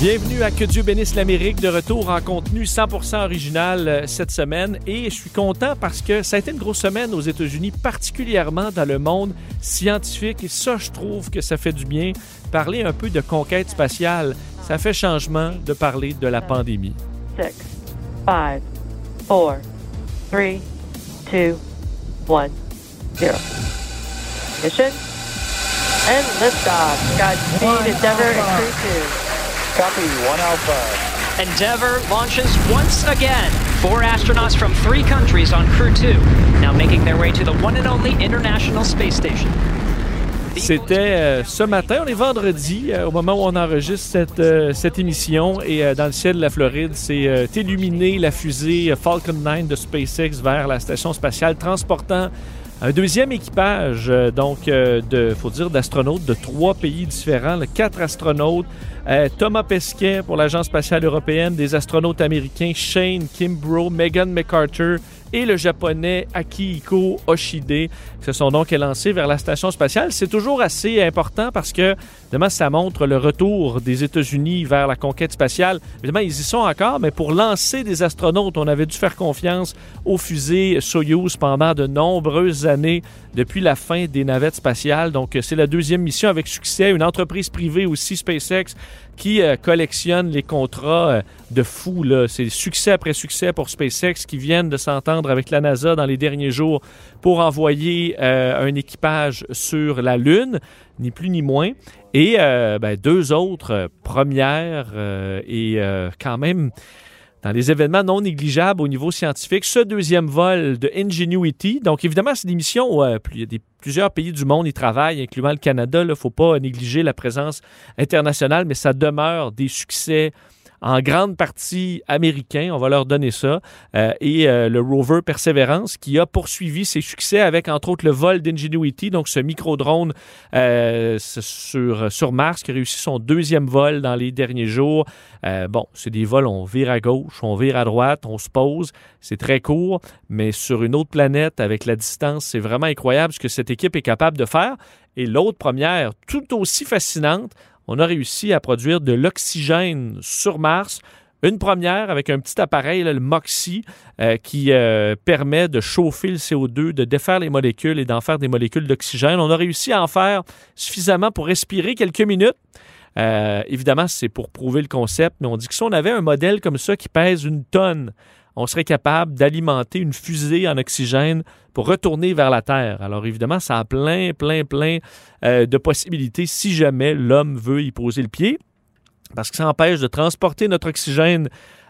Bienvenue à Que Dieu bénisse l'Amérique, de retour en contenu 100% original euh, cette semaine. Et je suis content parce que ça a été une grosse semaine aux États-Unis, particulièrement dans le monde scientifique. Et ça, je trouve que ça fait du bien. Parler un peu de conquête spatiale, ça fait changement de parler de la pandémie. 6, 5, 4, 3, 2, 1, 0. Mission? And liftoff. Godspeed, Endeavour, and Crew 2. Copy, one Alpha. Endeavour launches once again. Four astronauts from three countries on Crew 2, now making their way to the one and only International Space Station. C'était euh, ce matin, on est vendredi, euh, au moment où on enregistre cette, euh, cette émission, et euh, dans le ciel de la Floride, c'est euh, illuminé la fusée Falcon 9 de SpaceX vers la station spatiale, transportant un deuxième équipage, euh, donc, euh, de, faut dire, d'astronautes de trois pays différents, quatre astronautes. Euh, Thomas Pesquet pour l'Agence spatiale européenne, des astronautes américains Shane Kimbrough, Megan McArthur et le japonais Akihiko Oshide se sont donc lancés vers la station spatiale. C'est toujours assez important parce que, évidemment, ça montre le retour des États-Unis vers la conquête spatiale. Évidemment, ils y sont encore, mais pour lancer des astronautes, on avait dû faire confiance aux fusées Soyuz pendant de nombreuses années depuis la fin des navettes spatiales. Donc, c'est la deuxième mission avec succès. Une entreprise privée aussi, SpaceX, qui euh, collectionne les contrats euh, de fou. là. C'est succès après succès pour SpaceX qui viennent de s'entendre avec la NASA dans les derniers jours pour envoyer euh, un équipage sur la Lune, ni plus ni moins. Et euh, ben, deux autres euh, premières et quand même dans les événements non négligeables au niveau scientifique. Ce deuxième vol de Ingenuity, donc évidemment, c'est des missions où euh, il plusieurs pays du monde y travaillent, incluant le Canada. Il ne faut pas négliger la présence internationale, mais ça demeure des succès en grande partie américains, on va leur donner ça, Euh, et euh, le rover Perseverance qui a poursuivi ses succès avec entre autres le vol d'Ingenuity, donc ce micro-drone euh, sur, sur Mars qui a réussi son deuxième vol dans les derniers jours. Bon, c'est des vols, on vire à gauche, on vire à droite, on se pose, c'est très court, mais sur une autre planète avec la distance, c'est vraiment incroyable ce que cette équipe est capable de faire. Et l'autre première, tout aussi fascinante, on a réussi à produire de l'oxygène sur Mars. Une première avec un petit appareil, le MOXIE, euh, qui euh, permet de chauffer le CO2, de défaire les molécules et d'en faire des molécules d'oxygène. On a réussi à en faire suffisamment pour respirer quelques minutes. Euh, évidemment, c'est pour prouver le concept, mais on dit que si on avait un modèle comme ça qui pèse une tonne, on serait capable d'alimenter une fusée en oxygène pour retourner vers la Terre. Alors évidemment, ça a plein, plein, plein euh, de possibilités si jamais l'homme veut y poser le pied, parce que ça empêche de transporter notre oxygène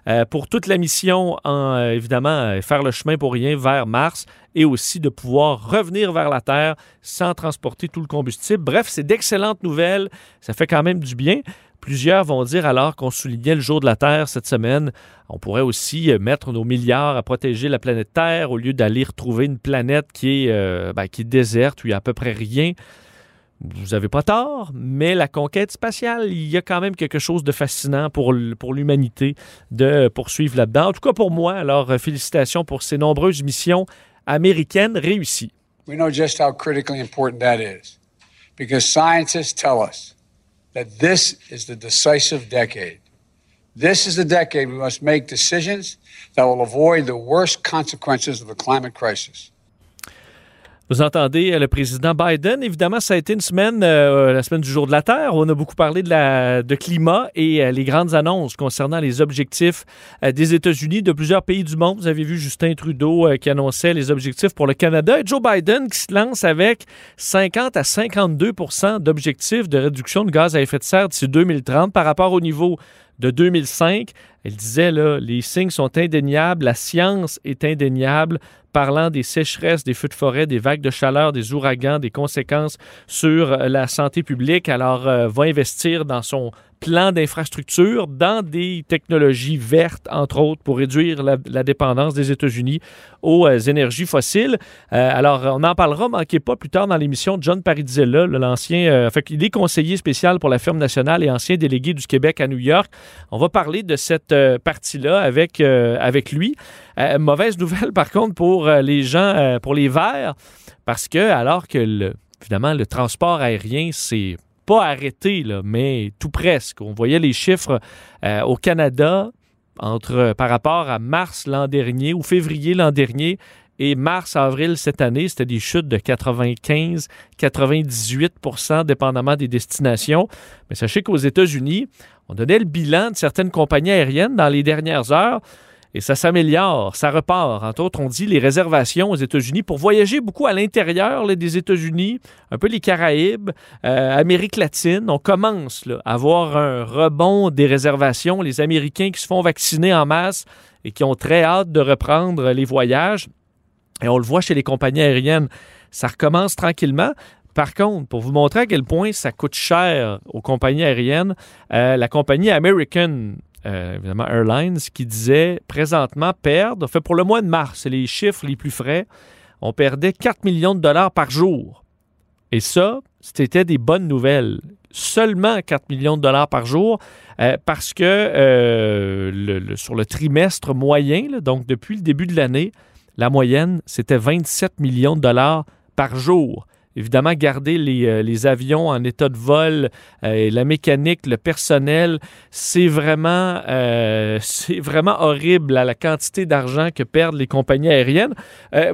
euh, pour toute la mission, euh, évidemment, faire le chemin pour rien vers Mars et aussi de pouvoir revenir vers la Terre sans transporter tout le combustible. Bref, c'est d'excellentes nouvelles. Ça fait quand même du bien. Plusieurs vont dire alors qu'on soulignait le jour de la Terre cette semaine, on pourrait aussi euh, mettre nos milliards à protéger la planète Terre au lieu d'aller retrouver une planète qui est, euh, ben, qui est déserte où il n'y a à peu près rien. Vous n'avez pas tort, mais la conquête spatiale, il y a quand même quelque chose de fascinant pour, l'humanité de poursuivre là-dedans. En tout cas pour moi, alors euh, félicitations pour ces nombreuses missions américaines réussies. We know just how critically important that is because scientists tell us that this is the decisive decade. This is the decade we must make decisions that will avoid the worst consequences of the climate crisis. Vous entendez euh, le président Biden. Évidemment, ça a été une semaine, euh, la semaine du jour de la Terre, où on a beaucoup parlé de, climat et euh, les grandes annonces concernant les objectifs des États-Unis, de plusieurs pays du monde. Vous avez vu Justin Trudeau qui annonçait les objectifs pour le Canada et Joe Biden qui se lance avec 50 à 52% d'objectifs de réduction de gaz à effet de serre d'ici 2030 par rapport au niveau de 2005. Elle disait, là, les signes sont indéniables, la science est indéniable, parlant des sécheresses, des feux de forêt, des vagues de chaleur, des ouragans, des conséquences sur euh, la santé publique. Alors, euh, va investir dans son plan d'infrastructure dans des technologies vertes, entre autres, pour réduire la, dépendance des États-Unis aux euh, énergies fossiles. Euh, alors, on en parlera, manquez pas, plus tard dans l'émission de John Parizella, l'ancien, euh, fait qu'il est conseiller spécial pour la firme nationale et ancien délégué du Québec à New York. On va parler de cette euh, partie-là avec, avec lui. Mauvaise nouvelle, par contre, pour les gens, pour les Verts, parce que alors que, le, évidemment, le transport aérien, c'est pas arrêté, mais tout presque. On voyait les chiffres euh, au Canada entre, par rapport à mars l'an dernier ou février l'an dernier et mars-avril cette année, c'était des chutes de 95-98% dépendamment des destinations. Mais sachez qu'aux États-Unis, on donnait le bilan de certaines compagnies aériennes dans les dernières heures et ça s'améliore, ça repart. Entre autres, on dit les réservations aux États-Unis pour voyager beaucoup à l'intérieur des États-Unis, un peu les Caraïbes, euh, Amérique latine. On commence à avoir un rebond des réservations. Les Américains qui se font vacciner en masse et qui ont très hâte de reprendre les voyages. Et on le voit chez les compagnies aériennes. Ça recommence tranquillement. Par contre, pour vous montrer à quel point ça coûte cher aux compagnies aériennes, euh, la compagnie American euh, évidemment Airlines, qui disait présentement perdre, fait pour le mois de mars, les chiffres les plus frais, on perdait 4 millions de dollars par jour. Et ça, c'était des bonnes nouvelles. Seulement 4 millions de dollars par jour, euh, parce que euh, sur le trimestre moyen, donc depuis le début de l'année, la moyenne, c'était 27 millions de dollars par jour évidemment, garder les, euh, les, avions en état de vol, euh, la mécanique, le personnel, c'est vraiment, euh, c'est vraiment horrible à la quantité d'argent que perdent les compagnies aériennes.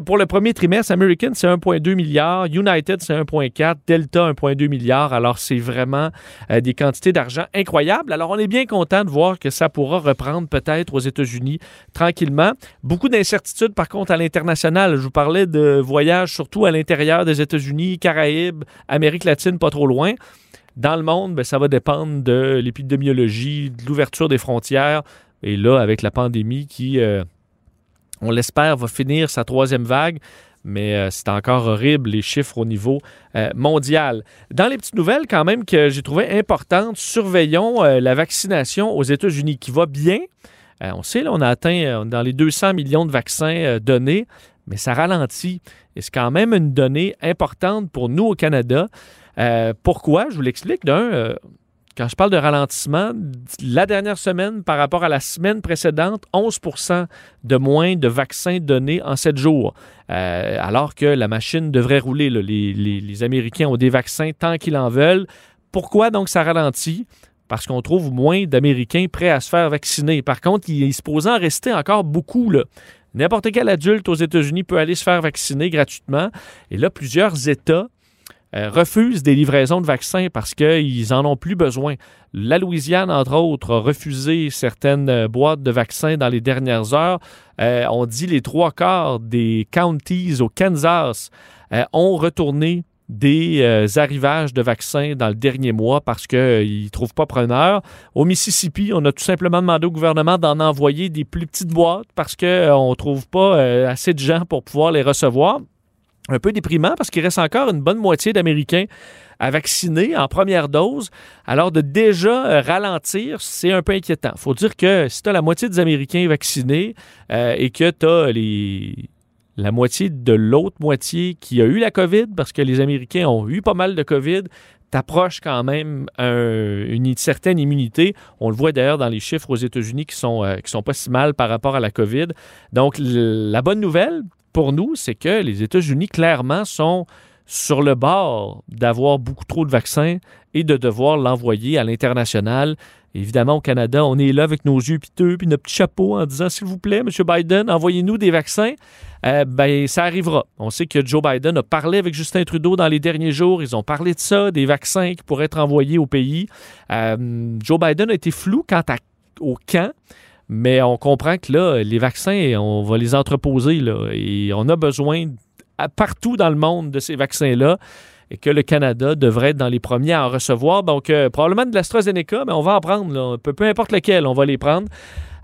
Pour le premier trimestre, American, c'est 1,2 milliard, United, c'est 1,4, Delta, 1,2 milliard. Alors, c'est vraiment des quantités d'argent incroyables. Alors, on est bien content de voir que ça pourra reprendre peut-être aux États-Unis tranquillement. Beaucoup d'incertitudes, par contre, à l'international. Je vous parlais de voyages surtout à l'intérieur des États-Unis Caraïbes, Amérique latine, pas trop loin. Dans le monde, bien, ça va dépendre de l'épidémiologie, de l'ouverture des frontières. Et là, avec la pandémie qui, euh, on l'espère, va finir sa troisième vague, mais euh, c'est encore horrible les chiffres au niveau euh, mondial. Dans les petites nouvelles quand même que j'ai trouvé importantes, surveillons la vaccination aux États-Unis qui va bien. on sait, là, on a atteint dans les 200 millions de vaccins donnés mais ça ralentit. Et c'est quand même une donnée importante pour nous au Canada. Euh, pourquoi? Je vous l'explique. D'un, euh, quand je parle de ralentissement, la dernière semaine par rapport à la semaine précédente, 11% de moins de vaccins donnés en sept jours. Euh, alors que la machine devrait rouler. Les Américains ont des vaccins tant qu'ils en veulent. Pourquoi donc ça ralentit? Parce qu'on trouve moins d'Américains prêts à se faire vacciner. Par contre, il est supposé en rester encore beaucoup. Là. N'importe quel adulte aux États-Unis peut aller se faire vacciner gratuitement. Et là, plusieurs États euh, refusent des livraisons de vaccins parce qu'ils n'en ont plus besoin. La Louisiane, entre autres, a refusé certaines euh, boîtes de vaccins dans les dernières heures. Euh, on dit les trois quarts des counties au Kansas ont retourné des euh, arrivages de vaccins dans le dernier mois parce qu'ils euh, ne trouvent pas preneur. Au Mississippi, on a tout simplement demandé au gouvernement d'en envoyer des plus petites boîtes parce qu'on euh, ne trouve pas assez de gens pour pouvoir les recevoir. Un peu déprimant parce qu'il reste encore une bonne moitié d'Américains à vacciner en première dose. Alors de déjà ralentir, c'est un peu inquiétant. Il faut dire que si tu as la moitié des Américains vaccinés et que tu as les la moitié de l'autre moitié qui a eu la COVID, parce que les Américains ont eu pas mal de COVID, t'approches quand même un, une certaine immunité. On le voit d'ailleurs dans les chiffres aux États-Unis qui sont, euh, qui sont pas si mal par rapport à la COVID. Donc, la bonne nouvelle pour nous, c'est que les États-Unis, clairement, sont sur le bord d'avoir beaucoup trop de vaccins et de devoir l'envoyer à l'international. Évidemment, au Canada, on est là avec nos yeux piteux puis notre petit chapeau en disant S'il vous plaît, M. Biden, envoyez-nous des vaccins. Euh, ben, ça arrivera. On sait que Joe Biden a parlé avec Justin Trudeau dans les derniers jours. Ils ont parlé de ça, des vaccins qui pourraient être envoyés au pays. Euh, Joe Biden a été flou quant à, au camp. Mais on comprend que là, les vaccins, on va les entreposer. Là, et on a besoin partout dans le monde de ces vaccins-là et que le Canada devrait être dans les premiers à en recevoir. Donc, euh, probablement de l'AstraZeneca, mais on va en prendre. Là. Peu, importe lequel, on va les prendre.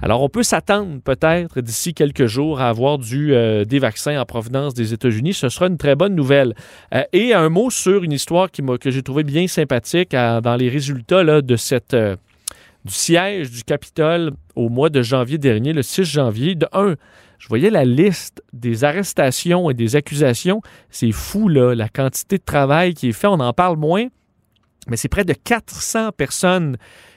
Alors, on peut s'attendre peut-être d'ici quelques jours à avoir du, euh, des vaccins en provenance des États-Unis. Ce sera une très bonne nouvelle. Euh, et un mot sur une histoire qui que j'ai trouvé bien sympathique dans les résultats de cette du siège du Capitole au mois de janvier dernier, le 6 janvier. De un, je voyais la liste des arrestations et des accusations. C'est fou, là, la quantité de travail qui est fait. On en parle moins, mais c'est près de 400 personnes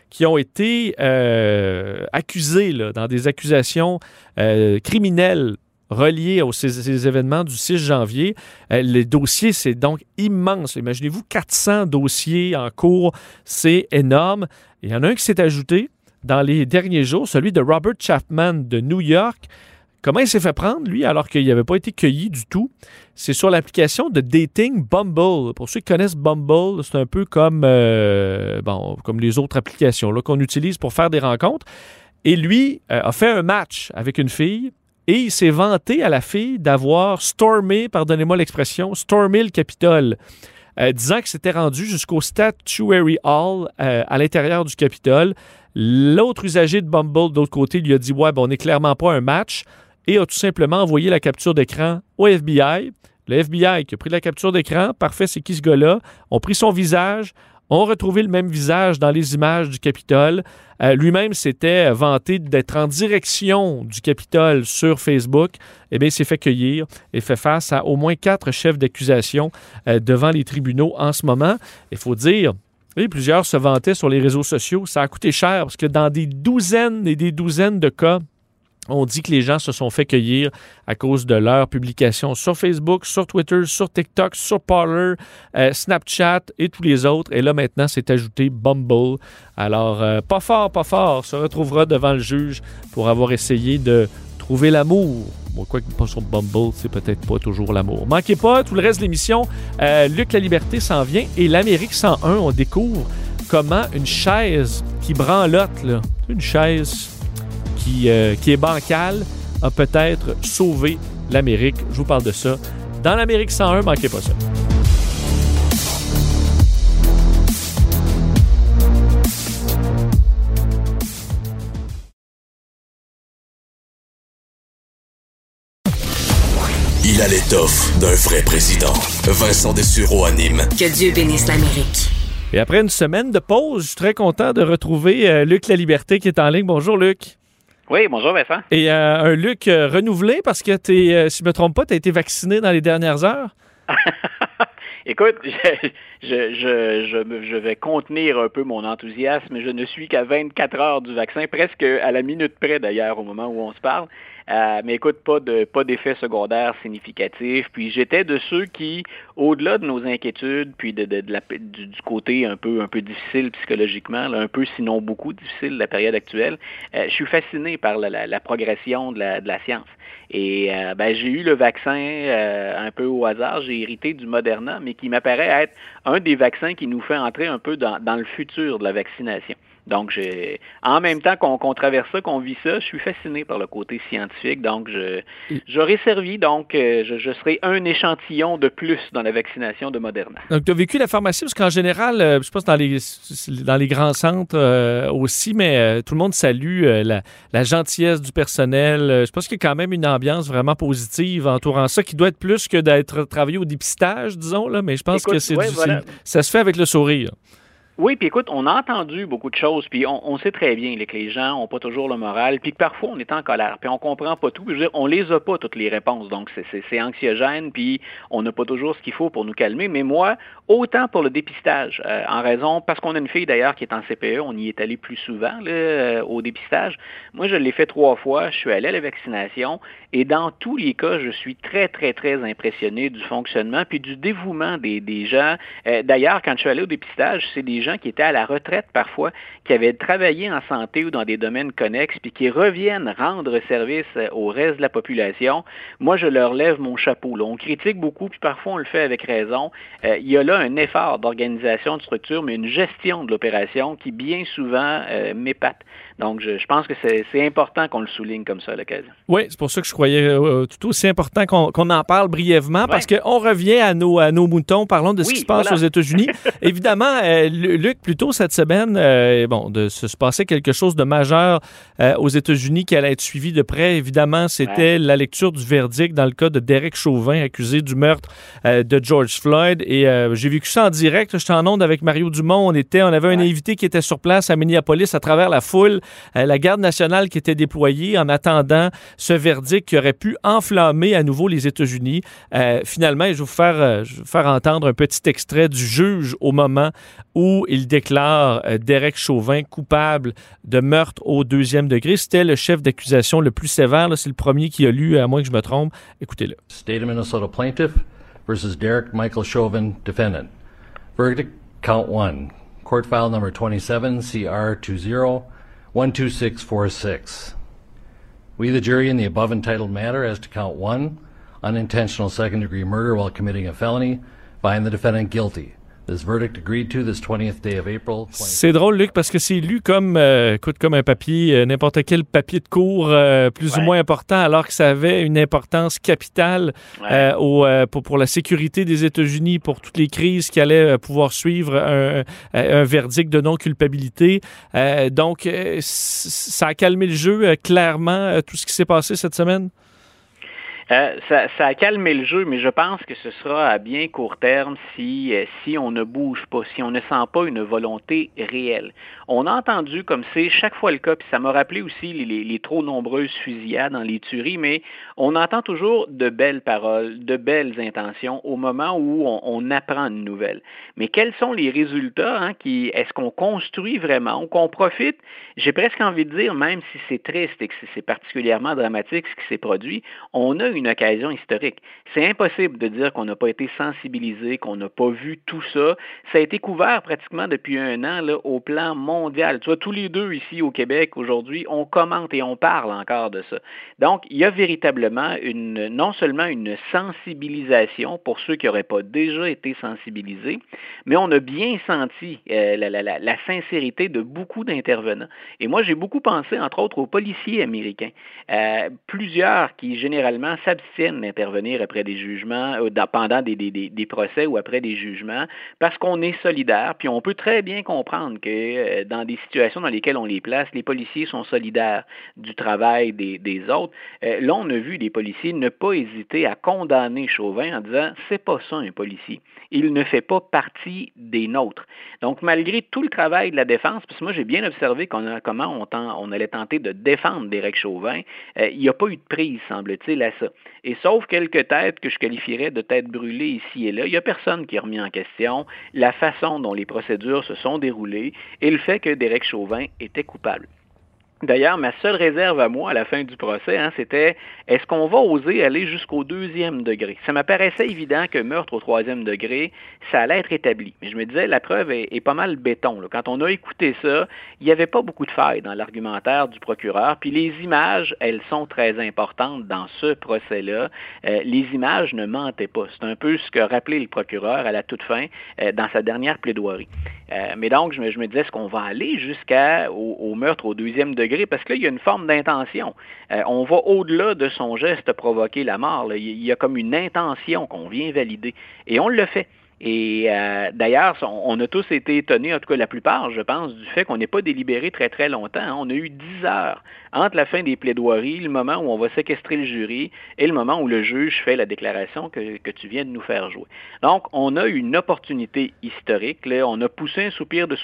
qui ont été euh, accusées dans des accusations euh, criminelles reliées aux ces, ces événements du 6 janvier. Euh, les dossiers, c'est donc immense. Imaginez-vous 400 dossiers en cours, c'est énorme. Il y en a un qui s'est ajouté dans les derniers jours, celui de Robert Chapman de New York. Comment il s'est fait prendre, lui, alors qu'il n'avait pas été cueilli du tout? C'est sur l'application de dating Bumble. Pour ceux qui connaissent Bumble, c'est un peu comme, euh, les autres applications qu'on utilise pour faire des rencontres. Et lui euh, a fait un match avec une fille et il s'est vanté à la fille d'avoir stormé, pardonnez-moi l'expression, stormé le Capitole. Euh, disant que c'était rendu jusqu'au Statuary Hall à l'intérieur du Capitole. L'autre usager de Bumble, de l'autre côté, lui a dit Ouais, ben, on n'est clairement pas un match et a tout simplement envoyé la capture d'écran au FBI. Le FBI qui a pris la capture d'écran, parfait, c'est qui ce gars-là? ont pris son visage, ont retrouvé le même visage dans les images du Capitole. Euh, Lui-même s'était vanté d'être en direction du Capitole sur Facebook. Eh bien, il s'est fait cueillir et fait face à au moins quatre chefs d'accusation euh, devant les tribunaux en ce moment. Il faut dire, oui, plusieurs se vantaient sur les réseaux sociaux. Ça a coûté cher parce que dans des douzaines et des douzaines de cas, on dit que les gens se sont fait cueillir à cause de leurs publications sur Facebook, sur Twitter, sur TikTok, sur Parler, euh, Snapchat et tous les autres. Et là, maintenant, c'est ajouté Bumble. Alors, euh, pas fort, pas fort, se retrouvera devant le juge pour avoir essayé de trouver l'amour. Bon, quoi que pas sur Bumble, c'est peut-être pas toujours l'amour. Manquez pas, tout le reste de l'émission, euh, Luc La Liberté s'en vient et l'Amérique 101, on découvre comment une chaise qui branlotte, là, une chaise qui, euh, qui est bancale a peut-être sauvé l'Amérique. Je vous parle de ça. Dans l'Amérique 101, manquez pas ça. Il a l'étoffe d'un vrai président. Vincent Dessureau anime. Que Dieu bénisse l'Amérique. Et après une semaine de pause, je suis très content de retrouver euh, Luc La Liberté qui est en ligne. Bonjour Luc. Oui, bonjour Vincent. Et euh, un Luc euh, renouvelé parce que, t'es, euh, si je ne me trompe pas, tu as été vacciné dans les dernières heures? Écoute, je, je, je, je, me- je vais contenir un peu mon enthousiasme. Je ne suis qu'à 24 heures du vaccin, presque à la minute près d'ailleurs au moment où on se parle. Euh, mais écoute, pas de pas d'effet secondaire significatif. Puis j'étais de ceux qui, au-delà de nos inquiétudes, puis de, de, de la, du, du côté un peu un peu difficile psychologiquement, là, un peu sinon beaucoup difficile la période actuelle, euh, je suis fasciné par la, la, la progression de la, de la science. Et euh, ben, j'ai eu le vaccin euh, un peu au hasard. J'ai hérité du Moderna, mais qui m'apparaît être un des vaccins qui nous fait entrer un peu dans, dans le futur de la vaccination. Donc, j'ai, en même temps qu'on qu'on traverse ça, qu'on vit ça, je suis fasciné par le côté scientifique. Donc, je, j'aurais servi, donc, euh, je, je serai un échantillon de plus dans la vaccination de Moderna. Donc, tu as vécu la pharmacie parce qu'en général, euh, je pense dans les, dans les grands centres euh, aussi, mais euh, tout le monde salue euh, la, la gentillesse du personnel. Je pense qu'il y a quand même une ambiance vraiment positive entourant ça qui doit être plus que d'être travaillé au dépistage, disons, là, mais je pense Écoute, que c'est ouais, du- voilà. c'est- ça se fait avec le sourire. Oui, puis écoute, on a entendu beaucoup de choses, puis on, sait très bien là, que les gens ont pas toujours le moral, puis que parfois on est en colère, puis on comprend pas tout. On les a pas toutes les réponses, donc c'est- anxiogène, puis on n'a pas toujours ce qu'il faut pour nous calmer. Mais moi, autant pour le dépistage, euh, en raison parce qu'on a une fille d'ailleurs qui est en CPE, on y est allé plus souvent euh, au dépistage. Moi, je l'ai fait trois fois. Je suis allé à la vaccination, et dans tous les cas, je suis très très très impressionné du fonctionnement puis du dévouement des, des gens. Euh, D'ailleurs, quand je suis allé au dépistage, c'est des gens qui étaient à la retraite parfois, qui avaient travaillé en santé ou dans des domaines connexes, puis qui reviennent rendre service euh, au reste de la population. Moi, je leur lève mon chapeau. Là. On critique beaucoup, puis parfois on le fait avec raison. Euh, il y a là un effort d'organisation de structure, mais une gestion de l'opération qui bien souvent euh, m'épate. Donc, je, je pense que c'est important qu'on le souligne comme ça à l'occasion. Oui, c'est pour ça que je croyais euh, tout aussi important qu'on en parle brièvement parce qu'on revient à nos, à nos moutons. Parlons de ce qui se passe voilà. aux États-Unis. Évidemment, euh, Lu- Luc, plus tôt cette semaine, euh, bon, de se, se passer quelque chose de majeur euh, aux États-Unis qui allait être suivi de près. Évidemment, c'était la lecture du verdict dans le cas de Derek Chauvin, accusé du meurtre euh, de George Floyd. Et euh, j'ai vécu ça en direct. J'étais en onde avec Mario Dumont. On était, on avait un invité qui était sur place à Minneapolis à travers la foule, euh, la garde nationale qui était déployée en attendant ce verdict qui aurait pu enflammer à nouveau les États-Unis. Euh, finalement, je vais vous faire, euh, je vais vous faire entendre un petit extrait du juge au moment où il déclare euh, Derek Chauvin coupable de meurtre au deuxième degré. C'était le chef d'accusation le plus sévère. C'est le premier qui a lu, à moins que je me trompe. Écoutez-le. State of Minnesota plaintiff versus Derek Michael Chauvin, defendant. Verdict, count one. Court file number 27, CR 20 12646. We, the jury, in the above entitled matter as to count one, unintentional second degree murder while committing a felony, find the defendant guilty. This verdict agreed to this 20th day of April. 20- C'est drôle, Luc, parce que c'est lu comme, euh, écoute, comme un papier, euh, n'importe quel papier de cours euh, plus ou moins important, alors que ça avait une importance capitale Ouais. euh, au, euh, pour, pour la sécurité des États-Unis, pour toutes les crises qui allaient euh, pouvoir suivre un, verdict de non-culpabilité. Euh, donc, ça a calmé le jeu, euh, clairement, euh, tout ce qui s'est passé cette semaine? Euh, ça, a calmé le jeu, mais je pense que ce sera à bien court terme si, euh, si on ne bouge pas, si on ne sent pas une volonté réelle. On a entendu, comme c'est chaque fois le cas, puis ça m'a rappelé aussi les, trop nombreuses fusillades dans les tueries, mais on entend toujours de belles paroles, de belles intentions au moment où on, apprend une nouvelle. Mais quels sont les résultats? Hein, qui, est-ce qu'on construit vraiment ou qu'on profite? J'ai presque envie de dire, même si c'est triste et que c'est particulièrement dramatique ce qui s'est produit, on a une occasion historique. C'est impossible de dire qu'on n'a pas été sensibilisé, qu'on n'a pas vu tout ça. Ça a été couvert pratiquement depuis un an au plan mondial. Tu vois, tous les deux ici au Québec aujourd'hui, on commente et on parle encore de ça. Donc, il y a véritablement une, non seulement une sensibilisation pour ceux qui n'auraient pas déjà été sensibilisés, mais on a bien senti euh, la sincérité de beaucoup d'intervenants. Et moi, j'ai beaucoup pensé, entre autres, aux policiers américains. Euh, plusieurs qui, généralement, s'abstiennent d'intervenir après des jugements, euh, pendant des, des- des- procès ou après des jugements, parce qu'on est solidaire, puis on peut très bien comprendre que euh, dans des situations dans lesquelles on les place, les policiers sont solidaires du travail des, des autres. Euh, là, on a vu des policiers ne pas hésiter à condamner Chauvin en disant c'est pas ça un policier. Il ne fait pas partie des nôtres. Donc, malgré tout le travail de la défense, parce que moi j'ai bien observé qu'on a- comment on, on allait tenter de défendre Derek Chauvin, euh, il n'y a pas eu de prise, semble-t-il, à ça. Et sauf quelques têtes que je qualifierais de têtes brûlées ici et là, il n'y a personne qui a remis en question la façon dont les procédures se sont déroulées et le fait que Derek Chauvin était coupable. D'ailleurs, ma seule réserve à moi à la fin du procès, hein, c'était est-ce qu'on va oser aller jusqu'au deuxième degré? Ça m'apparaissait évident que meurtre au troisième degré, ça allait être établi. Mais je me disais, la preuve est, pas mal béton. Quand on a écouté ça, il n'y avait pas beaucoup de failles dans l'argumentaire du procureur. Puis les images, elles sont très importantes dans ce procès-là. Euh, les images ne mentaient pas. C'est un peu ce que rappelait le procureur à la toute fin euh, dans sa dernière plaidoirie. Euh, mais donc, je me, disais, est-ce qu'on va aller jusqu'au au meurtre au deuxième degré? Parce que là, il y a une forme d'intention. Euh, on va au-delà de son geste provoquer la mort. il y a comme une intention qu'on vient valider. Et on le fait. Et euh, d'ailleurs, on, a tous été étonnés, en tout cas la plupart, je pense, du fait qu'on n'ait pas délibéré très très longtemps. hein. On a eu 10 heures entre la fin des plaidoiries, le moment où on va séquestrer le jury et le moment où le juge fait la déclaration que, que tu viens de nous faire jouer. Donc, on a eu une opportunité historique. là. On a poussé un soupir de,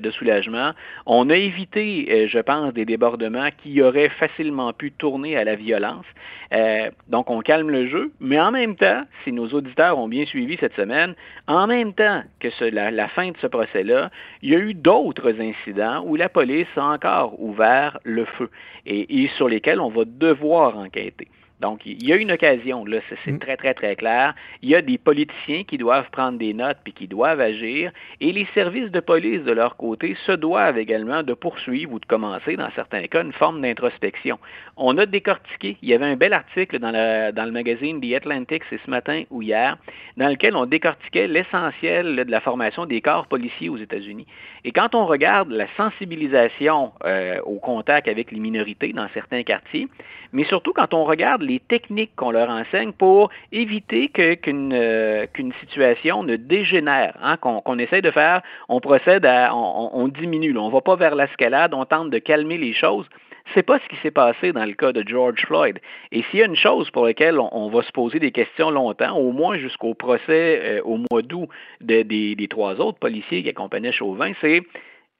de soulagement. On a évité, euh, je pense, des débordements qui auraient facilement pu tourner à la violence. Euh, donc, on calme le jeu, mais en même temps, si nos auditeurs ont bien suivi cette semaine, en même temps que la, fin de ce procès-là, il y a eu d'autres incidents où la police a encore ouvert le feu et sur lesquels on va devoir enquêter. Donc, il y a une occasion, là, c'est c'est très, très, très clair. Il y a des politiciens qui doivent prendre des notes puis qui doivent agir, et les services de police, de leur côté, se doivent également de poursuivre ou de commencer, dans certains cas, une forme d'introspection. On a décortiqué, il y avait un bel article dans, la- dans le magazine The Atlantic, c'est ce matin ou hier, dans lequel on décortiquait l'essentiel de la formation des corps policiers aux États-Unis. Et quand on regarde la sensibilisation euh, au contact avec les minorités dans certains quartiers, mais surtout quand on regarde les techniques qu'on leur enseigne pour éviter qu'une euh, qu'une situation ne dégénère, hein, qu'on essaie de faire, on procède à, on, diminue, on ne va pas vers l'escalade, on tente de calmer les choses. C'est pas ce qui s'est passé dans le cas de George Floyd. Et s'il y a une chose pour laquelle on, va se poser des questions longtemps, au moins jusqu'au procès euh, au mois d'août des trois autres policiers qui accompagnaient Chauvin, c'est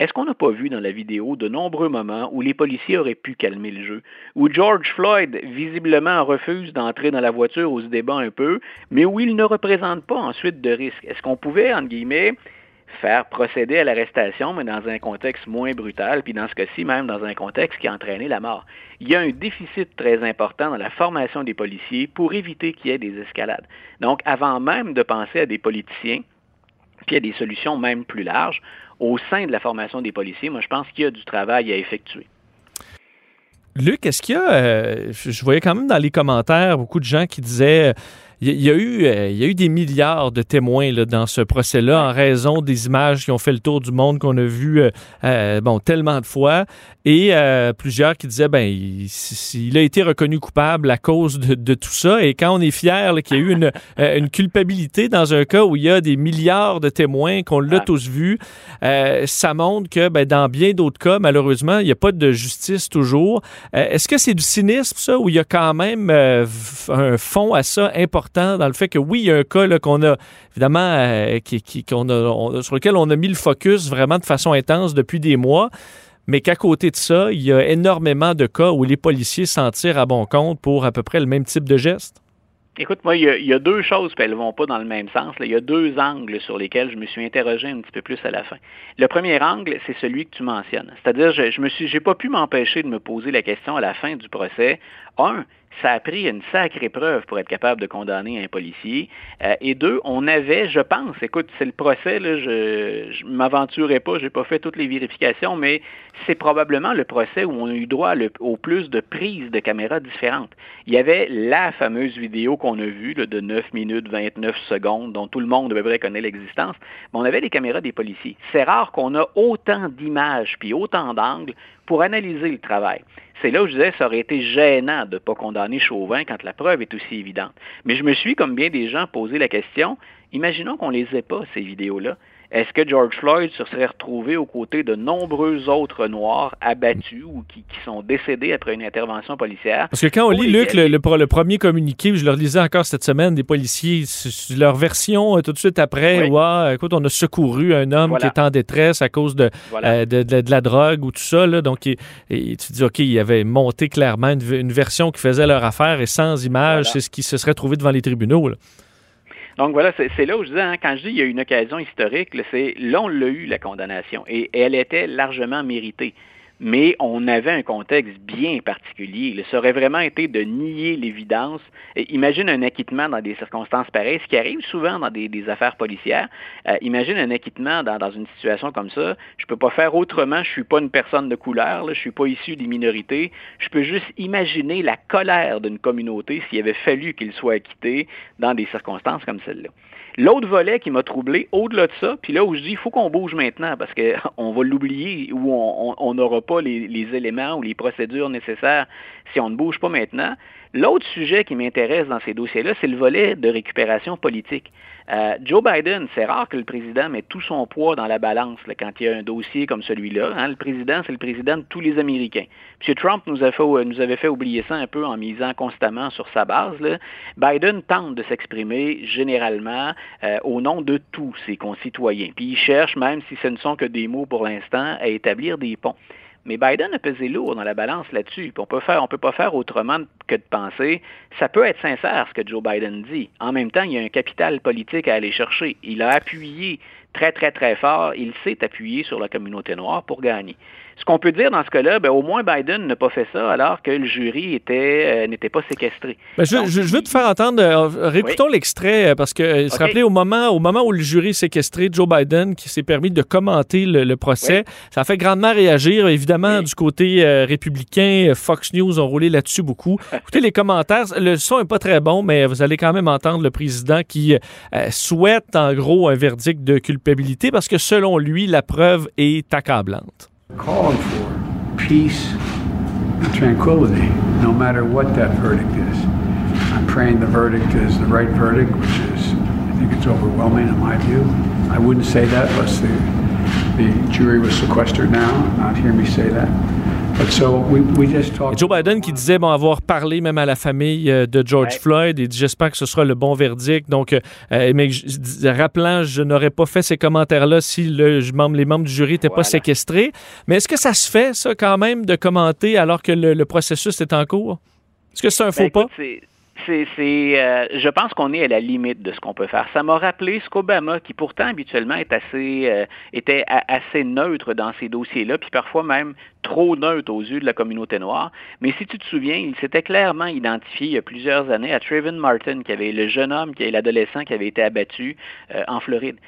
est-ce qu'on n'a pas vu dans la vidéo de nombreux moments où les policiers auraient pu calmer le jeu, où George Floyd visiblement refuse d'entrer dans la voiture ou se débat un peu, mais où il ne représente pas ensuite de risque? Est-ce qu'on pouvait, entre guillemets, faire procéder à l'arrestation, mais dans un contexte moins brutal, puis dans ce cas-ci, même dans un contexte qui a entraîné la mort? Il y a un déficit très important dans la formation des policiers pour éviter qu'il y ait des escalades. Donc, avant même de penser à des politiciens, puis à des solutions même plus larges, au sein de la formation des policiers, moi, je pense qu'il y a du travail à effectuer. Luc, est-ce qu'il y a, euh, je voyais quand même dans les commentaires beaucoup de gens qui disaient il y, a eu, euh, il y a eu des milliards de témoins là, dans ce procès-là en raison des images qui ont fait le tour du monde qu'on a vu euh, euh, bon, tellement de fois. Et plusieurs qui disaient ben il, a été reconnu coupable à cause de, tout ça. Et quand on est fier qu'il y a eu une, une, culpabilité dans un cas où il y a des milliards de témoins, qu'on l'a tous vu, ça montre que ben, dans bien d'autres cas, malheureusement, il n'y a pas de justice toujours. Est-ce que c'est du cynisme, ça, ou il y a quand même un fond à ça important? Dans le fait que oui, il y a un cas qu'on a évidemment euh, sur lequel on a mis le focus vraiment de façon intense depuis des mois, mais qu'à côté de ça, il y a énormément de cas où les policiers s'en tirent à bon compte pour à peu près le même type de geste. Écoute, moi, il y, a, deux choses, puis elles ne vont pas dans le même sens. Il y a deux angles sur lesquels je me suis interrogé un petit peu plus à la fin. Le premier angle, c'est celui que tu mentionnes. C'est-à-dire, je, je me pas pu m'empêcher de me poser la question à la fin du procès. Un, ça a pris une sacrée preuve pour être capable de condamner un policier. Euh, et deux, on avait, je pense, écoute, c'est le procès, là, je ne m'aventurerai pas, je n'ai pas fait toutes les vérifications, mais c'est probablement le procès où on a eu droit au plus de prises de caméras différentes. Il y avait la fameuse vidéo qu'on a vue de 9 minutes 29 secondes, dont tout le monde à peu connaît l'existence, mais on avait les caméras des policiers. C'est rare qu'on a autant d'images puis autant d'angles pour analyser le travail. C'est là où je disais ça aurait été gênant de ne pas condamner Chauvin quand la preuve est aussi évidente. Mais je me suis, comme bien des gens, posé la question, imaginons qu'on ne les ait pas, ces vidéos-là. Est-ce que George Floyd se serait retrouvé aux côtés de nombreux autres Noirs abattus ou qui, sont décédés après une intervention policière? Parce que quand on lit, Luc, le, premier communiqué, je le lisais encore cette semaine, des policiers, leur version euh, tout de suite après, écoute, on a secouru un homme qui est en détresse à cause de, euh, de, la drogue ou tout ça. donc, tu dis, OK, il avait monté clairement une, version qui faisait leur affaire et sans image, c'est ce qui se serait trouvé devant les tribunaux. Donc voilà, c'est là où je disais, hein, quand je dis qu'il y a une occasion historique, c'est là on l'a eu, la condamnation, et elle était largement méritée mais on avait un contexte bien particulier. Ça aurait vraiment été de nier l'évidence. Imagine un acquittement dans des circonstances pareilles, ce qui arrive souvent dans des, affaires policières. Euh, imagine un acquittement dans, une situation comme ça. Je ne peux pas faire autrement. Je ne suis pas une personne de couleur. je ne suis pas issu des minorités. Je peux juste imaginer la colère d'une communauté s'il avait fallu qu'il soit acquitté dans des circonstances comme celle-là. L'autre volet qui m'a troublé, au-delà de ça, puis là où je dis, il faut qu'on bouge maintenant parce qu'on va l'oublier ou on n'aura pas les, les, éléments ou les procédures nécessaires si on ne bouge pas maintenant. L'autre sujet qui m'intéresse dans ces dossiers-là, c'est le volet de récupération politique. Euh, Joe Biden, c'est rare que le président mette tout son poids dans la balance quand il y a un dossier comme celui-là. Hein. Le président, c'est le président de tous les Américains. M. Trump fait, nous avait fait oublier ça un peu en misant constamment sur sa base. Biden tente de s'exprimer généralement euh, au nom de tous ses concitoyens. Puis il cherche, même si ce ne sont que des mots pour l'instant, à établir des ponts. Mais Biden a pesé lourd dans la balance là-dessus. On peut peut pas faire autrement que de penser. Ça peut être sincère ce que Joe Biden dit. En même temps, il y a un capital politique à aller chercher. Il a appuyé très, très, très fort. Il s'est appuyé sur la communauté noire pour gagner. Ce qu'on peut dire dans ce cas-là, ben, au moins Biden n'a pas fait ça alors que le jury était, euh, n'était pas séquestré. Ben, je, je, veux te faire entendre, euh, réécoutons l'extrait, euh, parce que se rappeler au moment, au moment où le jury est séquestré, Joe Biden qui s'est permis de commenter le, procès, ça a fait grandement réagir, évidemment, du côté républicain. Fox News ont roulé là-dessus beaucoup. Écoutez les commentaires, le son n'est pas très bon, mais vous allez quand même entendre le président qui souhaite en gros un verdict de culpabilité parce que selon lui, la preuve est accablante. Calling for peace, and tranquility, no matter what that verdict is. I'm praying the verdict is the right verdict, which is, I think it's overwhelming in my view. I wouldn't say that unless the, the jury was sequestered now, not hear me say that. Joe Biden qui disait bon, avoir parlé même à la famille euh, de George Floyd et dit j'espère que ce sera le bon verdict. Donc, euh, euh, mais rappelant, je n'aurais pas fait ces commentaires-là si le, les membres du jury n'étaient pas séquestrés. Mais est-ce que ça se fait, ça, quand même, de commenter alors que le, processus est en cours? Est-ce que c'est un faux ben, pas? c'est, euh, je pense qu'on est à la limite de ce qu'on peut faire. Ça m'a rappelé ce qu'Obama, qui pourtant habituellement est assez, euh, était assez neutre dans ces dossiers-là, puis parfois même trop neutre aux yeux de la communauté noire. Mais si tu te souviens, il s'était clairement identifié il y a plusieurs années à Trayvon Martin, qui avait le jeune homme, qui est l'adolescent qui avait été abattu euh, en Floride.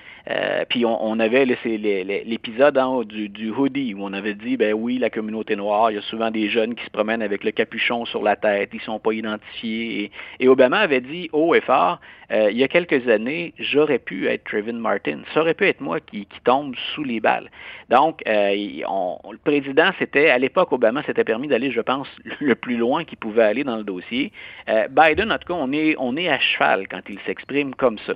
puis on, avait l'épisode hein, du, du, hoodie où on avait dit, ben oui, la communauté noire, il y a souvent des jeunes qui se promènent avec le capuchon sur la tête, ils sont pas identifiés. Et, Obama avait dit haut et fort, euh, il y a quelques années, j'aurais pu être Trayvon Martin. Ça aurait pu être moi qui, tombe sous les balles. Donc, euh, le président, c'était, à l'époque, Obama s'était permis d'aller, je pense, le plus loin qu'il pouvait aller dans le dossier. Euh, Biden, en tout cas, on est, à cheval quand il s'exprime comme ça.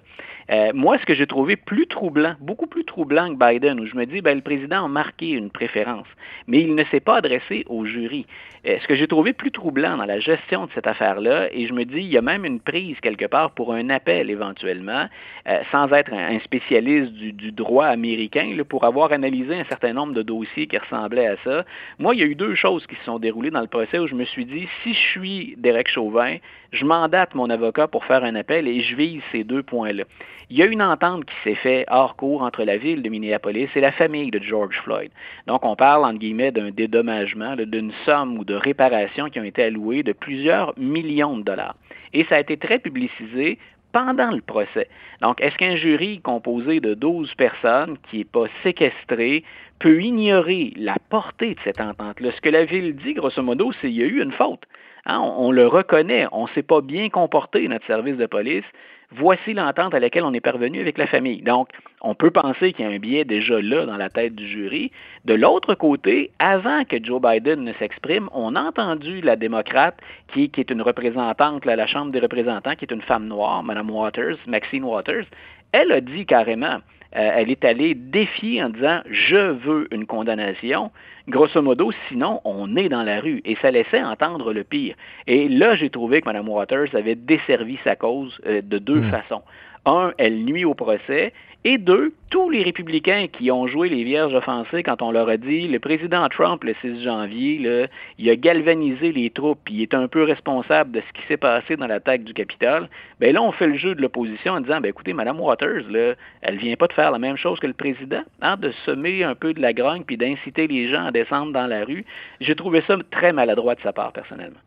moi, ce que j'ai trouvé plus troublant, beaucoup plus troublant que Biden, où je me dis, ben, le président a marqué une préférence, mais il ne s'est pas adressé au jury. ce que j'ai trouvé plus troublant dans la gestion de cette affaire-là, et je me dis, il y a même une prise quelque part pour un appel éventuellement, euh, sans être un, spécialiste du, droit américain, pour avoir analysé un certain nombre de dossiers qui ressemblaient à ça. Moi, il y a eu deux choses qui se sont déroulées dans le procès où je me suis dit, si je suis Derek Chauvin, je mandate mon avocat pour faire un appel et je vise ces deux points-là. Il y a une entente qui s'est faite hors cours entre la ville de Minneapolis et la famille de George Floyd. Donc, on parle, entre guillemets, d'un dédommagement, d'une somme ou de réparation qui ont été allouées de plusieurs millions de dollars. Et ça a été très publicisé pendant le procès. Donc, est-ce qu'un jury composé de 12 personnes qui n'est pas séquestré peut ignorer la portée de cette entente-là? Ce que la Ville dit, grosso modo, c'est qu'il y a eu une faute. Hein, on, le reconnaît, on ne s'est pas bien comporté, notre service de police. Voici l'entente à laquelle on est parvenu avec la famille. Donc, on peut penser qu'il y a un biais déjà là dans la tête du jury. De l'autre côté, avant que Joe Biden ne s'exprime, on a entendu la démocrate qui, est une représentante à la Chambre des représentants, qui est une femme noire, Mme Waters, Maxine Waters. Elle a dit carrément, euh, elle est allée défier en disant je veux une condamnation. Grosso modo, sinon, on est dans la rue. Et ça laissait entendre le pire. Et là, j'ai trouvé que Mme Waters avait desservi sa cause euh, de deux hmm. façons. Un, elle nuit au procès. Et deux, tous les républicains qui ont joué les vierges offensées quand on leur a dit le président Trump, le 6 janvier, il a galvanisé les troupes, puis il est un peu responsable de ce qui s'est passé dans l'attaque du Capitole, bien là, on fait le jeu de l'opposition en disant, ben écoutez, Mme Waters, là, elle vient pas de faire la même chose que le président, hein, de semer un peu de la grogne, puis d'inciter les gens à descendre dans la rue. J'ai trouvé ça très maladroit de sa part, personnellement.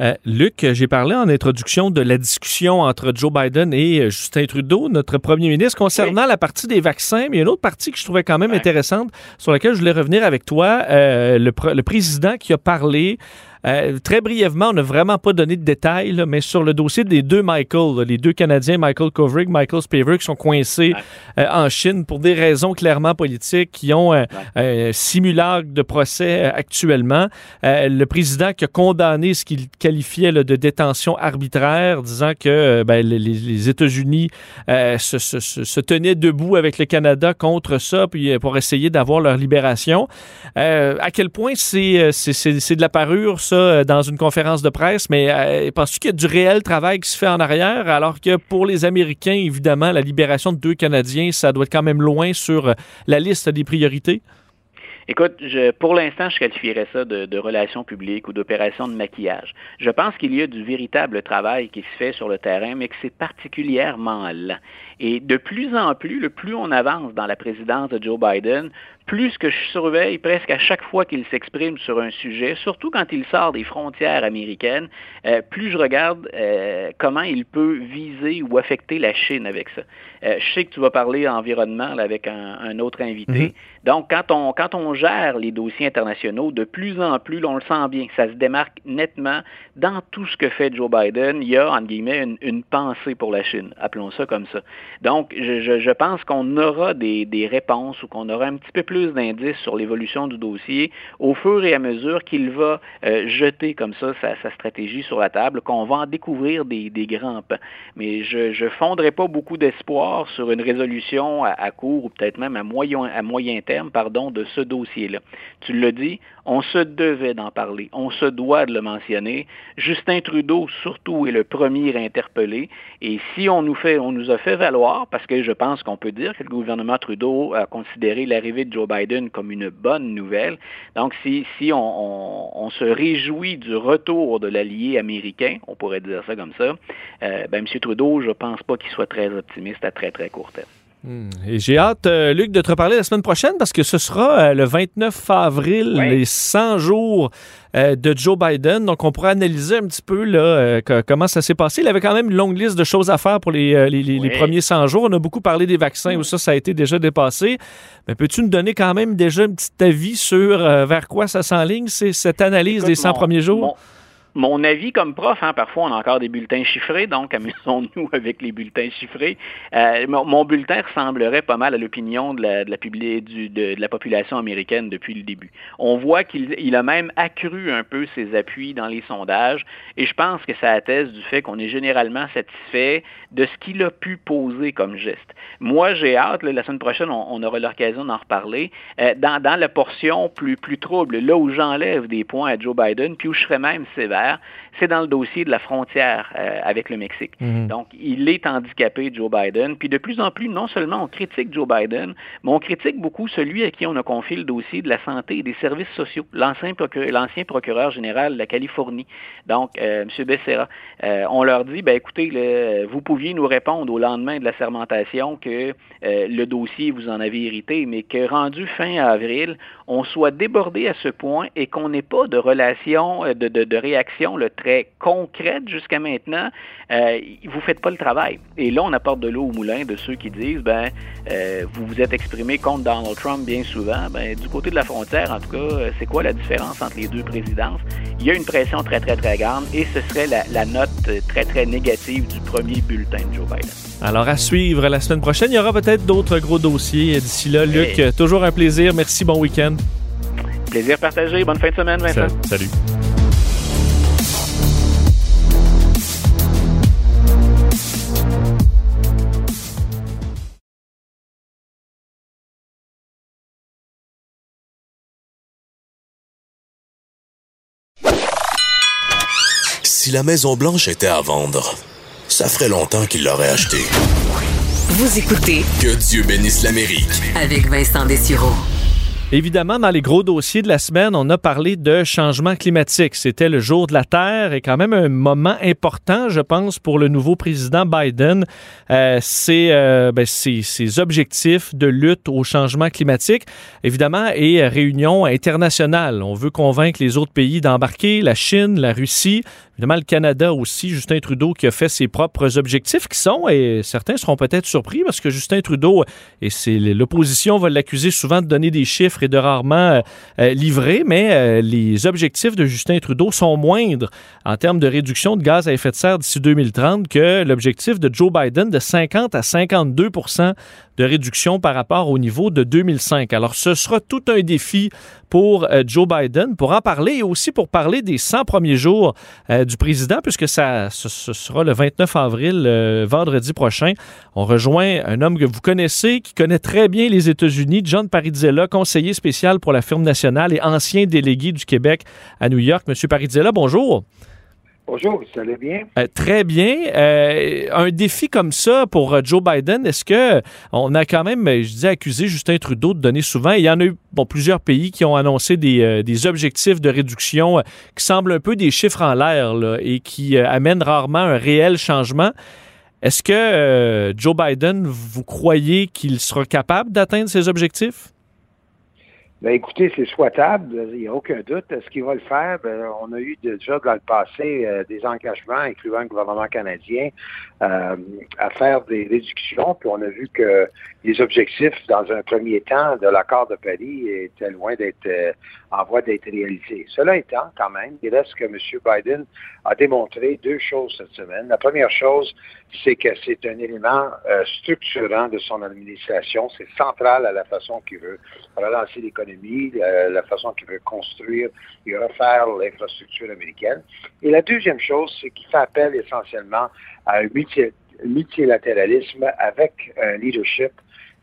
Euh, Luc, j'ai parlé en introduction de la discussion entre Joe Biden et euh, Justin Trudeau, notre premier ministre, concernant la partie des vaccins, mais il y a une autre partie que je trouvais quand même intéressante sur laquelle je voulais revenir avec toi. Euh, le, le, président qui a parlé euh, très brièvement, on n'a vraiment pas donné de détails, mais sur le dossier des deux Michael, les deux Canadiens, Michael Kovrig, Michael Spavor, qui sont coincés euh, en Chine pour des raisons clairement politiques, qui ont un simulacre de procès euh, actuellement. le président qui a condamné ce qu'il qualifiait de détention arbitraire, disant que ben, les, États-Unis se, se, tenaient debout avec le Canada contre ça, puis pour essayer d'avoir leur libération. à quel point c'est de la parure euh, dans une conférence de presse, mais euh, penses-tu qu'il y a du réel travail qui se fait en arrière, alors que pour les Américains, évidemment, la libération de deux Canadiens, ça doit être quand même loin sur euh, la liste des priorités? Écoute, je, pour l'instant, je qualifierais ça de, de relations publiques ou d'opérations de maquillage. Je pense qu'il y a du véritable travail qui se fait sur le terrain, mais que c'est particulièrement lent. Et de plus en plus, le plus on avance dans la présidence de Joe Biden, plus que je surveille presque à chaque fois qu'il s'exprime sur un sujet, surtout quand il sort des frontières américaines, euh, plus je regarde euh, comment il peut viser ou affecter la Chine avec ça. Euh, je sais que tu vas parler environnement avec un, autre invité. Mhm. Donc, quand on, quand on gère les dossiers internationaux, de plus en plus, on le sent bien, ça se démarque nettement dans tout ce que fait Joe Biden. Il y a, entre guillemets, une, une pensée pour la Chine, appelons ça comme ça. Donc, je, je, pense qu'on aura des, des réponses ou qu'on aura un petit peu plus d'indices sur l'évolution du dossier au fur et à mesure qu'il va euh, jeter comme ça sa, stratégie sur la table, qu'on va en découvrir des, des grands. Mais je ne fonderai pas beaucoup d'espoir sur une résolution à, court ou peut-être même à moyen, à moyen terme pardon, de ce dossier-là. Tu l'as dit, on se devait d'en parler, on se doit de le mentionner. Justin Trudeau, surtout, est le premier interpellé. Et si on nous, fait, on nous a fait parce que je pense qu'on peut dire que le gouvernement Trudeau a considéré l'arrivée de Joe Biden comme une bonne nouvelle, donc si, on, se réjouit du retour de l'allié américain, on pourrait dire ça comme ça, euh, ben, M. Trudeau, je ne pense pas qu'il soit très optimiste à très, très court terme. Hmm. Et j'ai hâte, euh, Luc, de te reparler la semaine prochaine parce que ce sera euh, le 29 avril, les 100 jours euh, de Joe Biden. Donc, on pourra analyser un petit peu là, comment ça s'est passé. Il avait quand même une longue liste de choses à faire pour les, les, premiers 100 jours. On a beaucoup parlé des vaccins où ça, ça a été déjà dépassé. Mais peux-tu nous donner quand même déjà un petit avis sur vers quoi ça s'enligne, cette analyse des 100 premiers jours? mon avis comme prof, hein, parfois on a encore des bulletins chiffrés, donc amusons-nous avec les bulletins chiffrés. Euh, mon, bulletin ressemblerait pas mal à l'opinion de la, population américaine depuis le début. On voit qu'il a même accru un peu ses appuis dans les sondages, et je pense que ça atteste du fait qu'on est généralement satisfait de ce qu'il a pu poser comme geste. Moi, j'ai hâte, la semaine prochaine, on, aura l'occasion d'en reparler, euh, dans, la portion plus trouble, là où j'enlève des points à Joe Biden, puis où je serais même sévère Yeah. C'est dans le dossier de la frontière euh, avec le Mexique. Mhm. Donc, il est handicapé, Joe Biden. Puis de plus en plus, non seulement on critique Joe Biden, mais on critique beaucoup celui à qui on a confié le dossier de la santé et des services sociaux, l'ancien procureur, général de la Californie, donc euh, M. Becerra. Euh, on leur dit, ben écoutez, vous pouviez nous répondre au lendemain de la sermentation que le dossier, vous en avez hérité, mais que rendu fin avril, on soit débordé à ce point et qu'on n'ait pas de relation, de, de, de réaction le très concrète jusqu'à maintenant, euh, vous ne faites pas le travail. Et là, on apporte de l'eau au moulin de ceux qui disent, ben, euh, vous vous êtes exprimé contre Donald Trump bien souvent. Ben, du côté de la frontière, en tout cas, euh, c'est quoi la différence entre les deux présidences? Il y a une pression très, très, très grande et ce serait la, note très, très négative du premier bulletin de Joe Biden. Alors, à suivre la semaine prochaine. Il y aura peut-être d'autres gros dossiers d'ici là. Luc, toujours un plaisir. Merci. Bon week-end. Plaisir partagé. Bonne fin de semaine, Vincent. Salut. Si la Maison Blanche était à vendre, ça ferait longtemps qu'il l'aurait achetée. Vous écoutez Que Dieu bénisse l'Amérique avec Vincent Dessureau. Évidemment, dans les gros dossiers de la semaine, on a parlé de changement climatique. C'était le jour de la Terre et quand même un moment important, je pense, pour le nouveau président Biden. Euh, c'est euh, ben, ses, objectifs de lutte au changement climatique, évidemment, et réunion internationale. On veut convaincre les autres pays d'embarquer, la Chine, la Russie, évidemment le Canada aussi, Justin Trudeau qui a fait ses propres objectifs qui sont, et certains seront peut-être surpris parce que Justin Trudeau, et c'est l'opposition va l'accuser souvent de donner des chiffres et de rarement euh, euh, livrer, mais euh, les objectifs de Justin Trudeau sont moindres en termes de réduction de gaz à effet de serre d'ici 2030 que l'objectif de Joe Biden de 50 à 52 de réduction par rapport au niveau de 2005. Alors, ce sera tout un défi pour Joe Biden pour en parler et aussi pour parler des 100 premiers jours du président, puisque ça, ce, sera le 29 avril, vendredi prochain. On rejoint un homme que vous connaissez, qui connaît très bien les États-Unis, John Parizella, conseiller spécial pour la firme nationale et ancien délégué du Québec à New York. Monsieur Parizella, bonjour. Bonjour, ça allez bien? Euh, très bien. Euh, un défi comme ça pour euh, Joe Biden, est-ce que on a quand même, je disais, accusé Justin Trudeau de donner souvent, il y en a eu bon, plusieurs pays qui ont annoncé des, des, objectifs de réduction qui semblent un peu des chiffres en l'air et qui amènent rarement un réel changement. Est-ce que Joe Biden, vous croyez qu'il sera capable d'atteindre ses objectifs? Ben, écoutez, c'est souhaitable, il n'y a aucun doute. Ce qu'il va le faire, ben, on a eu déjà dans le passé euh, des engagements, incluant le gouvernement canadien, euh, à faire des réductions, puis on a vu que les objectifs, dans un premier temps, de l'accord de Paris étaient loin d'être euh, en voie d'être réalisés. Cela étant, quand même, il reste que M. Biden a démontré deux choses cette semaine. La première chose, c'est que c'est un élément structurant de son administration. C'est central à la façon qu'il veut relancer l'économie, la, façon qu'il veut construire et refaire l'infrastructure américaine. Et la deuxième chose, c'est qu'il fait appel essentiellement à un multilatéralisme avec un leadership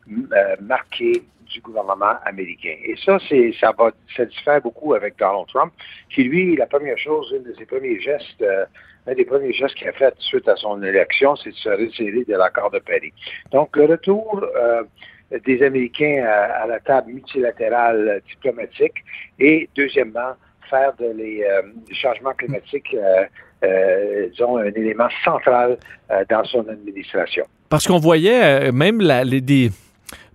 euh, marqué du gouvernement américain. Et ça, c'est ça va ça diffère beaucoup avec Donald Trump, qui lui, la première chose, une de ses premiers gestes, euh, un des premiers gestes qu'il a fait suite à son élection, c'est de se retirer de l'accord de Paris. Donc, le retour euh, des Américains à, la table multilatérale diplomatique et, deuxièmement, faire de les, changements climatiques, disons, un élément central dans son administration. Parce qu'on voyait même la, les,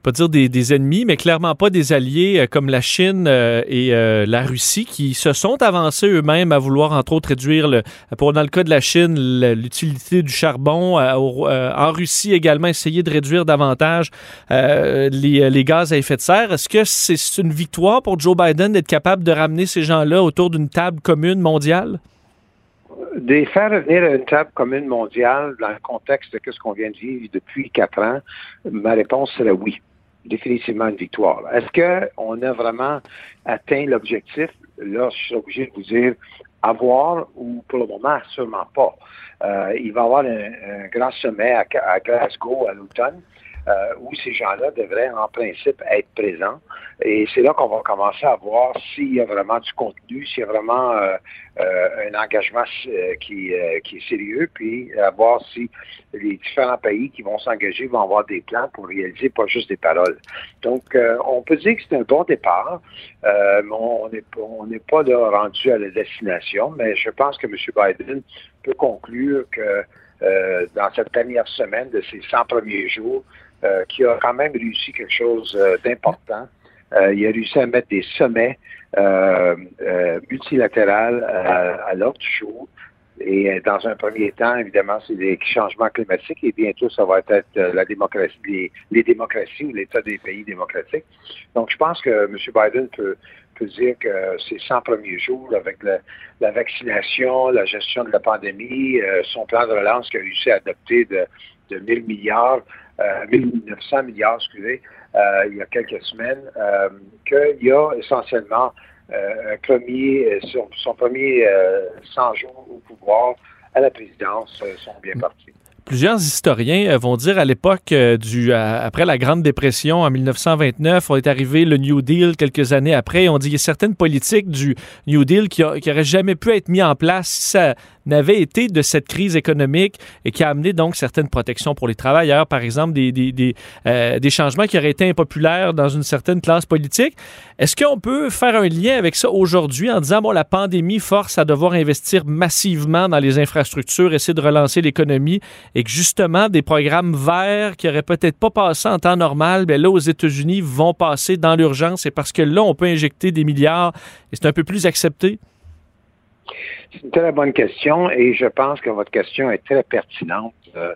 pas dire des, ennemis, mais clairement pas des alliés euh, comme la Chine euh, et euh, la Russie qui se sont avancés eux-mêmes à vouloir, entre autres, réduire, le, pour, dans le cas de la Chine, l'utilité du charbon. en Russie également, essayer de réduire davantage les, gaz à effet de serre. Est-ce que c'est une victoire pour Joe Biden d'être capable de ramener ces gens-là autour d'une table commune mondiale? de faire revenir à une table commune mondiale dans le contexte de ce qu'on vient de vivre depuis quatre ans, ma réponse serait oui définitivement une victoire. Est-ce qu'on a vraiment atteint l'objectif? Là, je suis obligé de vous dire avoir ou pour le moment, sûrement pas. Euh, il va y avoir un, grand sommet à, à Glasgow à l'automne. Euh, où ces gens-là devraient en principe être présents. Et c'est là qu'on va commencer à voir s'il y a vraiment du contenu, s'il y a vraiment euh, euh, un engagement qui, qui est sérieux, puis à voir si les différents pays qui vont s'engager vont avoir des plans pour réaliser pas juste des paroles. Donc, on peut dire que c'est un bon départ. on n'est on n'est pas là rendu à la destination, mais je pense que M. Biden peut conclure que dans cette dernière semaine de ces 100 premiers jours, euh, qui a quand même réussi quelque chose euh, d'important. Euh, il a réussi à mettre des sommets multilatérales à, l'ordre du jour. Et dans un premier temps, évidemment, c'est des changements climatiques et bientôt, ça va être la démocratie, les, démocraties ou l'état des pays démocratiques. Donc, je pense que M. Biden peut, peut dire que ces 100 premiers jours, avec la, vaccination, la gestion de la pandémie, son plan de relance qu'il a réussi à adopter de, de 1000 milliards, 1900 euh, milliards, excusez, euh, il y a quelques semaines, euh, qu'il y a essentiellement un premier, sur son premier 100 jours au pouvoir à la présidence sont bien partis. Plusieurs historiens vont dire à l'époque du après la Grande Dépression en 1929, on est arrivé le New Deal quelques années après. On dit qu'il y a certaines politiques du New Deal qui, n'auraient jamais pu être mises en place si ça n'avait été de cette crise économique et qui a amené donc certaines protections pour les travailleurs, par exemple euh, des changements qui auraient été impopulaires dans une certaine classe politique. Est-ce qu'on peut faire un lien avec ça aujourd'hui en disant, bon, la pandémie force à devoir investir massivement dans les infrastructures, essayer de relancer l'économie et que justement des programmes verts qui n'auraient peut-être pas passé en temps normal, bien là, aux États-Unis, vont passer dans l'urgence et parce que là, on peut injecter des milliards et c'est un peu plus accepté? C'est une très bonne question et je pense que votre question est très pertinente. Euh,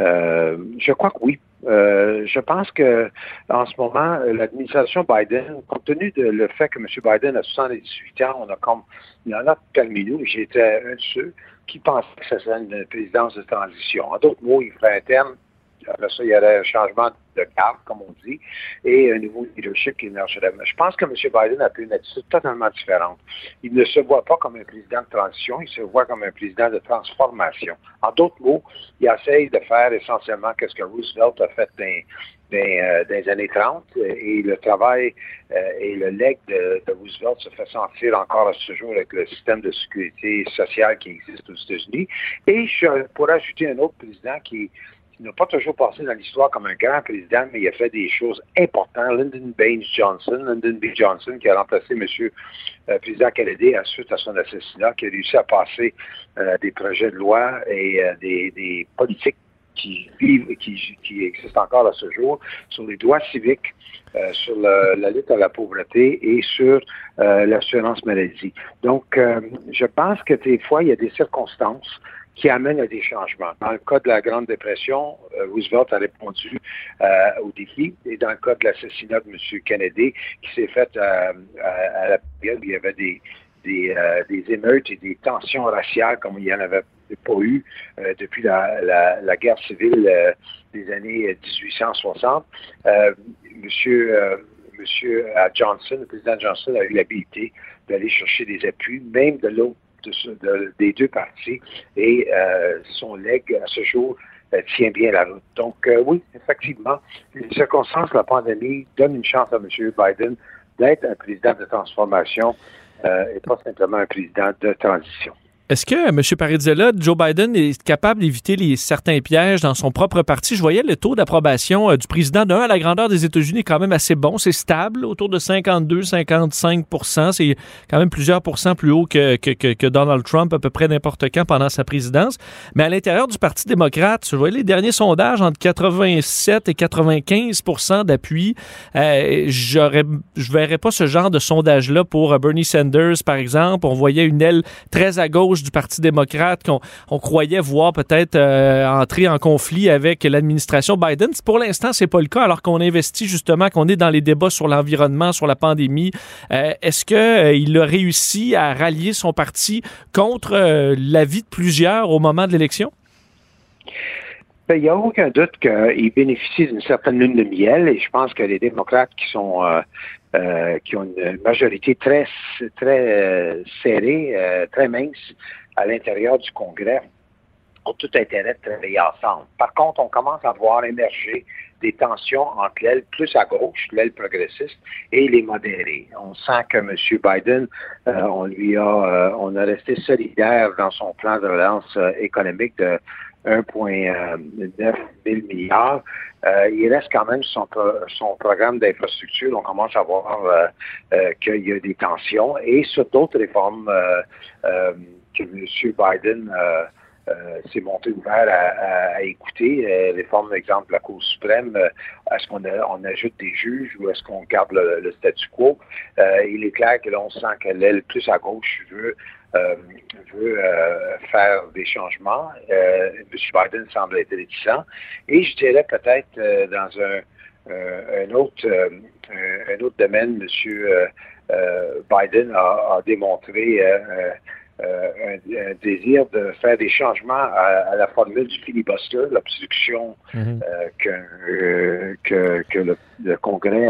euh, je crois que oui. Euh, je pense que en ce moment, l'administration Biden, compte tenu de le fait que M. Biden a 78 ans, on a comme il y en a parmi nous, j'étais un de ceux qui pensaient que ce serait une présidence de transition. En d'autres mots, il ferait un terme après ça, il y aurait un changement de carte, comme on dit, et un nouveau leadership qui émergerait. Mais je pense que M. Biden a pris une attitude totalement différente. Il ne se voit pas comme un président de transition, il se voit comme un président de transformation. En d'autres mots, il essaye de faire essentiellement ce que Roosevelt a fait dans, les euh, années 30 et le travail euh, et le leg de, Roosevelt se fait sentir encore à ce jour avec le système de sécurité sociale qui existe aux États-Unis. Et je pourrais ajouter un autre président qui il n'a pas toujours passé dans l'histoire comme un grand président, mais il a fait des choses importantes. Lyndon Baines Johnson, Lyndon B. Johnson, qui a remplacé M. Euh, président Kennedy à suite à son assassinat, qui a réussi à passer euh, des projets de loi et euh, des, politiques qui vivent, qui, qui existent encore à ce jour, sur les droits civiques, euh, sur la lutte à la pauvreté et sur l'assurance maladie. Donc, je pense que des fois, il y a des circonstances qui amènent à des changements. Dans le cas de la Grande Dépression, Roosevelt a répondu au défi. Et dans le cas de l'assassinat de M. Kennedy, qui s'est fait à, la période où il y avait des, des, émeutes et des tensions raciales comme il n'y en avait pas eu depuis la, la, guerre civile des années 1860. Monsieur, monsieur Johnson, le président Johnson a eu l'habilité d'aller chercher des appuis, même de l'autre des deux parties, et euh, son leg à ce jour euh, tient bien la route. Donc euh, oui, effectivement, les circonstances de la pandémie donnent une chance à M. Biden d'être un président de transformation et pas simplement un président de transition. Est-ce que, M. Paridzella, Joe Biden est capable d'éviter les, certains pièges dans son propre parti? Je voyais le taux d'approbation euh, du président d'un à la grandeur des États-Unis est quand même assez bon. C'est stable, autour de 52-55% C'est quand même plusieurs pourcents plus haut que, Donald Trump à peu près n'importe quand pendant sa présidence. Mais à l'intérieur du Parti démocrate, je voyais les derniers sondages entre 87 et 95% d'appui. Euh, je verrais pas ce genre de sondage-là pour Bernie Sanders, par exemple. On voyait une aile très à gauche du Parti démocrate qu'on on croyait voir peut-être euh, entrer en conflit avec l'administration Biden. Pour l'instant, c'est pas le cas, alors qu'on investit justement, qu'on est dans les débats sur l'environnement, sur la pandémie. Euh, est-ce qu'il euh, a réussi à rallier son parti contre l'avis de plusieurs au moment de l'élection? Ben, il n'y a aucun doute qu'il bénéficie d'une certaine lune de miel et je pense que les démocrates qui sont euh, qui ont une majorité très, très euh, serrée, euh, très mince à l'intérieur du Congrès, ont tout intérêt de travailler ensemble. Par contre, on commence à voir émerger des tensions entre l'aile plus à gauche, l'aile progressiste, et les modérés. On sent que M. Biden, on lui a, on a resté solidaire dans son plan de relance économique de 1,9 milliards. Euh, il reste quand même son, programme d'infrastructure. On commence à voir euh, euh, qu'il y a des tensions. Et sur d'autres réformes que M. Biden s'est monté ouvert à, écouter. Les réformes, par exemple, la Cour suprême, est-ce qu'on on ajoute des juges ou est-ce qu'on garde le, statu quo? il est clair que là, on sent que l'aile plus à gauche veut euh, veut euh, faire des changements. Euh, M. Biden semble être réticent. Et je dirais peut-être dans un, autre, domaine, M. Biden a démontré euh, un, désir de faire des changements à, la formule du filibuster, l'obstruction mhm. euh, que, que, le, Congrès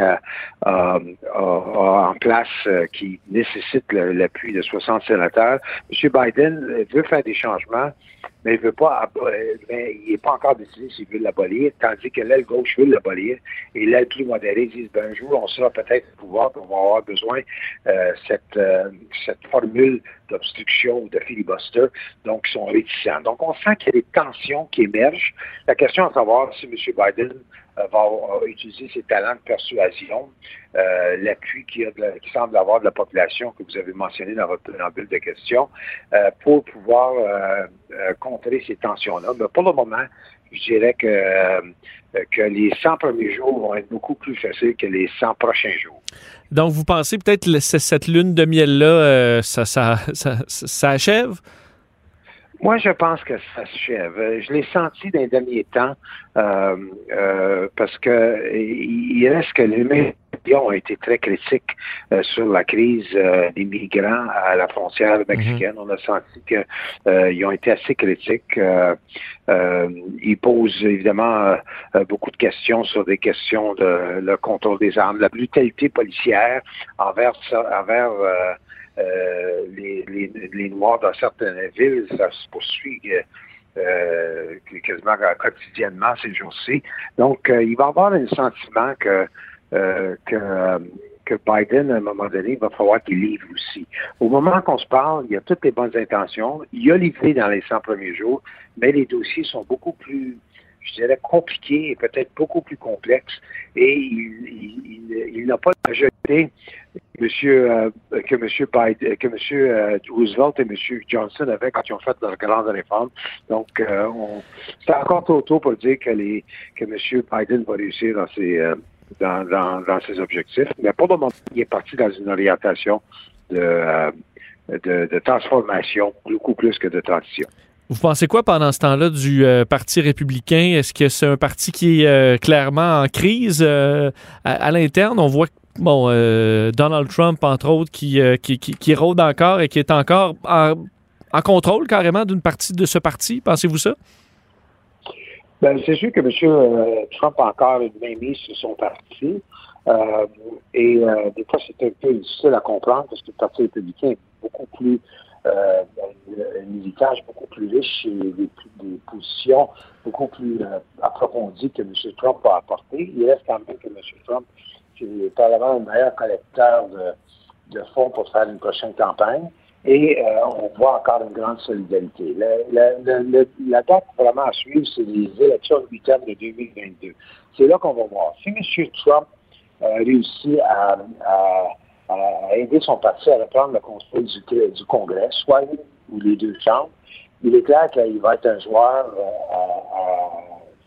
a, en place euh, qui nécessite l'appui de 60 sénateurs. M. Biden veut faire des changements, mais il veut pas, mais il n'est pas encore décidé s'il veut l'abolir, tandis que l'aile gauche veut l'abolir, et l'aile plus modérée dit, ben, un jour, on sera peut-être au pouvoir, on va avoir besoin euh, cette, euh, cette formule d'obstruction ou de filibuster, donc ils sont réticents. Donc on sent qu'il y a des tensions qui émergent. La question à savoir si M. Biden va utiliser ses talents de persuasion, euh, l'appui qui, semble avoir de la population que vous avez mentionné dans votre préambule de questions, euh, pour pouvoir contrer ces tensions-là. Mais pour le moment, je dirais que, que les 100 premiers jours vont être beaucoup plus faciles que les 100 prochains jours. Donc, vous pensez peut-être que cette lune de miel-là, ça, ça, ça, ça? Moi, je pense que ça s'achève. Je l'ai senti dans les derniers temps euh, euh, parce que il reste que les médias ont été très critiques euh, sur la crise des migrants à la frontière mexicaine. Mhm. On a senti qu'ils ont été assez critiques. ils posent évidemment beaucoup de questions sur des questions de le contrôle des armes, la brutalité policière envers envers euh, les, les, les, Noirs dans certaines villes, ça se poursuit euh, quasiment quotidiennement ces jours-ci. Donc, euh, il va y avoir un sentiment que, que, que Biden, à un moment donné, va falloir qu'il livre aussi. Au moment qu'on se parle, il y a toutes les bonnes intentions. Il a livré dans les 100 premiers jours, mais les dossiers sont beaucoup plus je dirais, compliqué et peut-être beaucoup plus complexe. Et il, n'a pas jeté monsieur, euh, que M. Monsieur euh, Roosevelt et M. Johnson avaient quand ils ont fait leur grande réforme. Donc, euh, c'est encore trop tôt pour dire que, les, que M. Biden va réussir dans ses, euh, dans, dans, ses objectifs. Mais pour le moment, il est parti dans une orientation de transformation beaucoup plus que de transition. Vous pensez quoi pendant ce temps-là du euh, Parti républicain? Est-ce que c'est un parti qui est euh, clairement en crise euh, à, l'interne? On voit bon, Donald Trump, entre autres, qui, qui, rôde encore et qui est encore en, contrôle carrément d'une partie de ce parti. Pensez-vous ça? Ben, c'est sûr que M. Trump a encore une main mise sur son parti. Euh, et des fois, c'est un peu difficile à comprendre parce que le Parti républicain est beaucoup plus euh, un militage beaucoup plus riche et des, positions beaucoup plus euh, approfondies que M. Trump a apporté. Il reste quand même que M. Trump est probablement le meilleur collecteur de, fonds pour faire une prochaine campagne. Et euh, on voit encore une grande solidarité. La date vraiment à suivre, c'est les élections 8 de 2022. C'est là qu'on va voir. Si M. Trump euh, réussit à, à, aider son parti à reprendre le contrôle du, Congrès, soit une ou les deux chambres, il est clair qu'il va être un joueur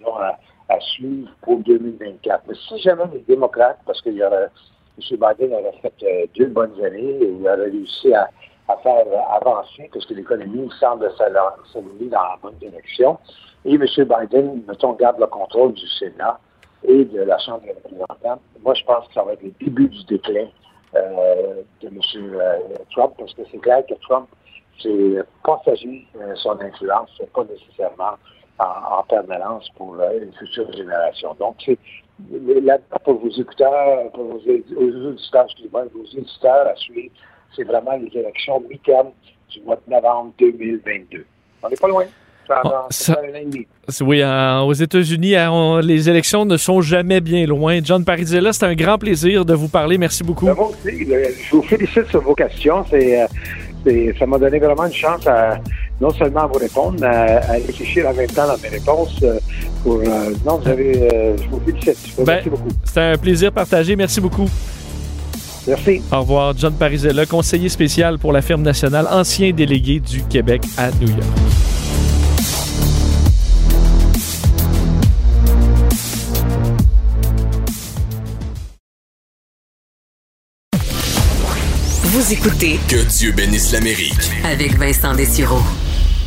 euh, à, suivre pour 2024. Mais si jamais les démocrates, parce aurait, M. Biden aurait fait deux bonnes années et il aurait réussi à à faire avancer parce que l'économie semble s'aligner dans la bonne direction. Et M. Biden, mettons, garde le contrôle du Sénat et de la Chambre des représentants. Moi, je pense que ça va être le début du déclin euh, de M. Euh, Trump parce que c'est clair que Trump, c'est partager euh, son influence, pas nécessairement en, en permanence pour euh, une future génération. Donc, c'est là pour vos écouteurs, pour vos, auditeurs, excusez-moi, vos éditeurs à suivre c'est vraiment les élections mi-terme du mois de novembre 2022. On n'est pas loin. Ça, oh, ça, un an et demi. Oui, euh, aux États-Unis, on, les élections ne sont jamais bien loin. John Parizella, c'est un grand plaisir de vous parler. Merci beaucoup. Ben, moi aussi, je vous félicite sur vos questions. C'est, ça m'a donné vraiment une chance à non seulement à vous répondre, mais à, à réfléchir en même temps dans mes réponses. Pour, euh, non, vous avez, euh, je vous félicite. Ben, Merci beaucoup. C'est un plaisir partagé. Merci beaucoup. Merci. Au revoir. John Parizella, conseiller spécial pour la firme nationale, ancien délégué du Québec à New York. Vous écoutez Que Dieu bénisse l'Amérique avec Vincent Dessureau.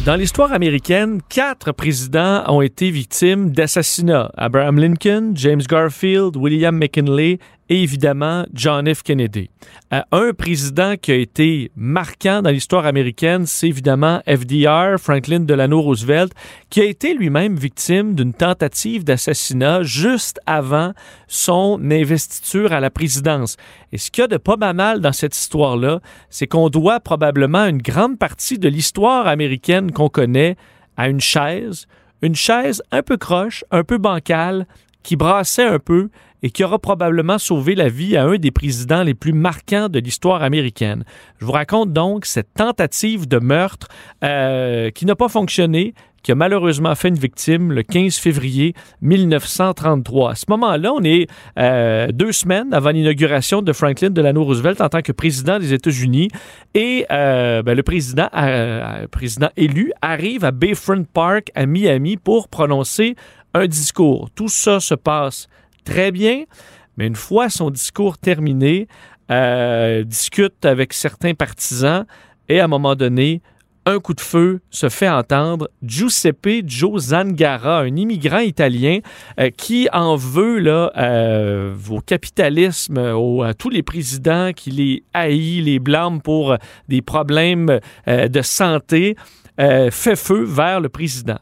Dans l'histoire américaine, quatre présidents ont été victimes d'assassinats. Abraham Lincoln, James Garfield, William McKinley et évidemment John F. Kennedy. Euh, un président qui a été marquant dans l'histoire américaine, c'est évidemment FDR, Franklin Delano Roosevelt, qui a été lui-même victime d'une tentative d'assassinat juste avant son investiture à la présidence. Et ce qu'il y a de pas mal dans cette histoire-là, c'est qu'on doit probablement une grande partie de l'histoire américaine qu'on connaît à une chaise, une chaise un peu croche, un peu bancale, qui brassait un peu et qui aura probablement sauvé la vie à un des présidents les plus marquants de l'histoire américaine. Je vous raconte donc cette tentative de meurtre euh, qui n'a pas fonctionné, qui a malheureusement fait une victime le 15 février 1933. À ce moment-là, on est euh, deux semaines avant l'inauguration de Franklin Delano Roosevelt en tant que président des États-Unis et euh, ben, le président, euh, président élu arrive à Bayfront Park à Miami pour prononcer un discours. Tout ça se passe très bien, mais une fois son discours terminé, euh, discute avec certains partisans et à un moment donné, un coup de feu se fait entendre. Giuseppe Zangara, un immigrant italien euh, qui en veut euh, au capitalisme, au, à tous les présidents qui les haït, les blâme pour des problèmes de santé, fait feu vers le président.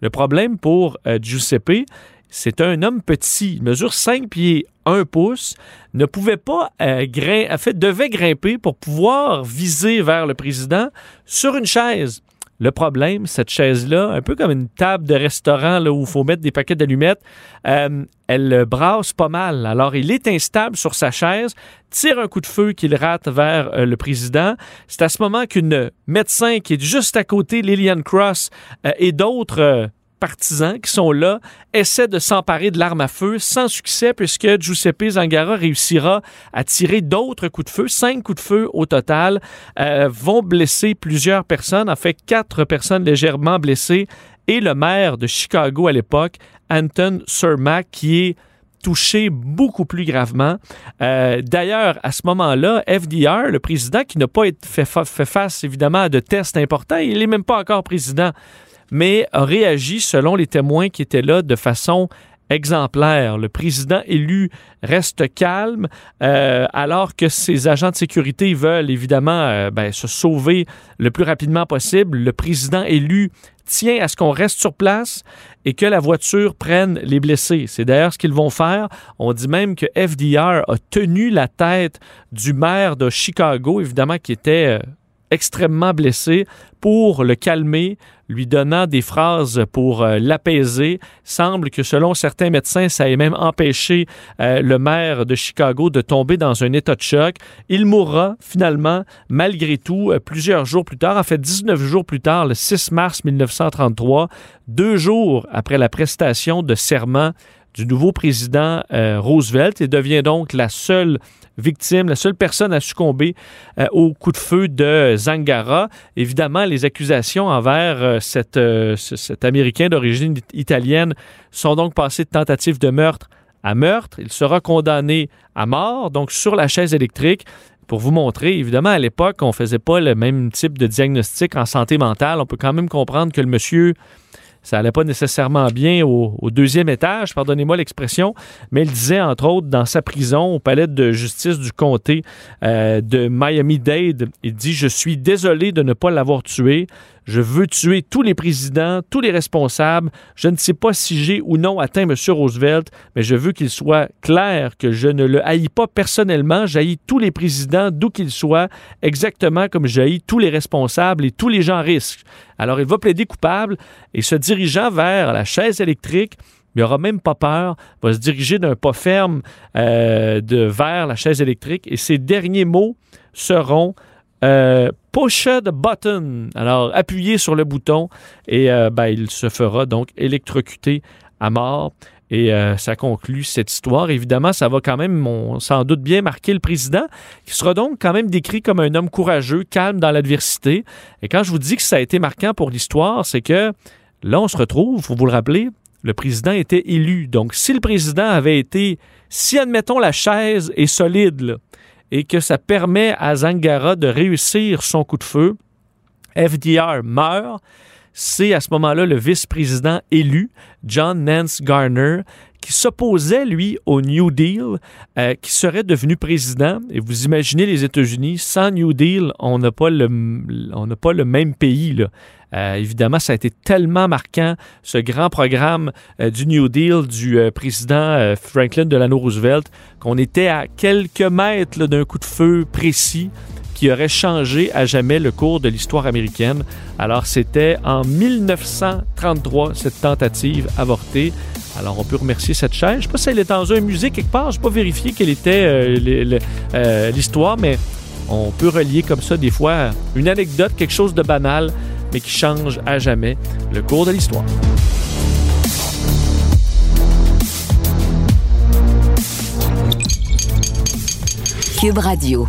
Le problème pour Giuseppe, c'est un homme petit, mesure 5 pieds 1 pouce, ne pouvait pas euh, grimper, en fait, devait grimper pour pouvoir viser vers le président sur une chaise. Le problème, cette chaise-là, un peu comme une table de restaurant là, où il faut mettre des paquets d'allumettes, euh, elle brasse pas mal. Alors, il est instable sur sa chaise, tire un coup de feu qu'il rate vers euh, le président. C'est à ce moment qu'une médecin qui est juste à côté, Lillian Cross, euh, et d'autres partisans qui sont là essaient de s'emparer de l'arme à feu sans succès puisque Giuseppe Zangara réussira à tirer d'autres coups de feu, cinq coups de feu au total, euh, vont blesser plusieurs personnes, en fait quatre personnes légèrement blessées et le maire de Chicago à l'époque, Anton Cermak, qui est touché beaucoup plus gravement. Euh, d'ailleurs, à ce moment-là, FDR, le président, qui n'a pas fait, fait, face évidemment à de tests importants, il n'est même pas encore président, mais a réagi selon les témoins qui étaient là de façon exemplaire. Le président élu reste calme euh, alors que ses agents de sécurité veulent évidemment euh, ben, se sauver le plus rapidement possible. Le président élu tient à ce qu'on reste sur place et que la voiture prenne les blessés. C'est d'ailleurs ce qu'ils vont faire. On dit même que FDR a tenu la tête du maire de Chicago, évidemment, qui était... Extrêmement blessé pour le calmer, lui donnant des phrases pour euh, l'apaiser. Semble que selon certains médecins, ça ait même empêché euh, le maire de Chicago de tomber dans un état de choc. Il mourra finalement, malgré tout, euh, plusieurs jours plus tard, en fait 19 jours plus tard, le 6 mars 1933, deux jours après la prestation de serment du nouveau président Roosevelt et devient donc la seule victime, la seule personne à succomber euh, au coup de feu de Zangara. Évidemment, les accusations envers euh, euh, cet Américain d'origine italienne sont donc passées de tentative de meurtre à meurtre. Il sera condamné à mort, donc sur la chaise électrique. Pour vous montrer, évidemment, à l'époque, on ne faisait pas le même type de diagnostic en santé mentale. On peut quand même comprendre que le monsieur ça allait pas nécessairement bien au, deuxième étage, pardonnez-moi l'expression, mais il disait entre autres dans sa prison au palais de justice du comté euh, de Miami-Dade, il dit je suis désolé de ne pas l'avoir tué. Je veux tuer tous les présidents, tous les responsables. Je ne sais pas si j'ai ou non atteint M. Roosevelt, mais je veux qu'il soit clair que je ne le haïs pas personnellement. J'haïs tous les présidents, d'où qu'ils soient, exactement comme j'haïs tous les responsables et tous les gens risques. Alors il va plaider coupable et se dirigeant vers la chaise électrique, il n'aura même pas peur, va se diriger d'un pas ferme euh, de, vers la chaise électrique et ses derniers mots seront euh, push the button. Alors, appuyez sur le bouton et euh, ben, il se fera donc électrocuter à mort. Et euh, ça conclut cette histoire. Évidemment, ça va quand même, sans doute bien marquer le président, qui sera donc quand même décrit comme un homme courageux, calme dans l'adversité. Et quand je vous dis que ça a été marquant pour l'histoire, c'est que là, on se retrouve, faut vous le rappeler, le président était élu. Donc, si le président avait été, si admettons la chaise est solide, là, et que ça permet à Zangara de réussir son coup de feu. FDR meurt. C'est à ce moment-là le vice-président élu, John Nance Garner, qui s'opposait, lui, au New Deal, euh, qui serait devenu président. Et vous imaginez les États-Unis, sans New Deal, on n'a pas, le, pas le même pays. Là. Euh, évidemment, ça a été tellement marquant, ce grand programme euh, du New Deal du président Franklin Delano Roosevelt, qu'on était à quelques mètres d'un coup de feu précis qui aurait changé à jamais le cours de l'histoire américaine. Alors, c'était en 1933, cette tentative avortée. Alors, on peut remercier cette chaîne. Je ne sais pas si elle est dans un musée quelque part. Je n'ai pas vérifié quelle était l'histoire, mais on peut relier comme ça des fois une anecdote, quelque chose de banal mais qui change à jamais le cours de l'histoire. Cube Radio.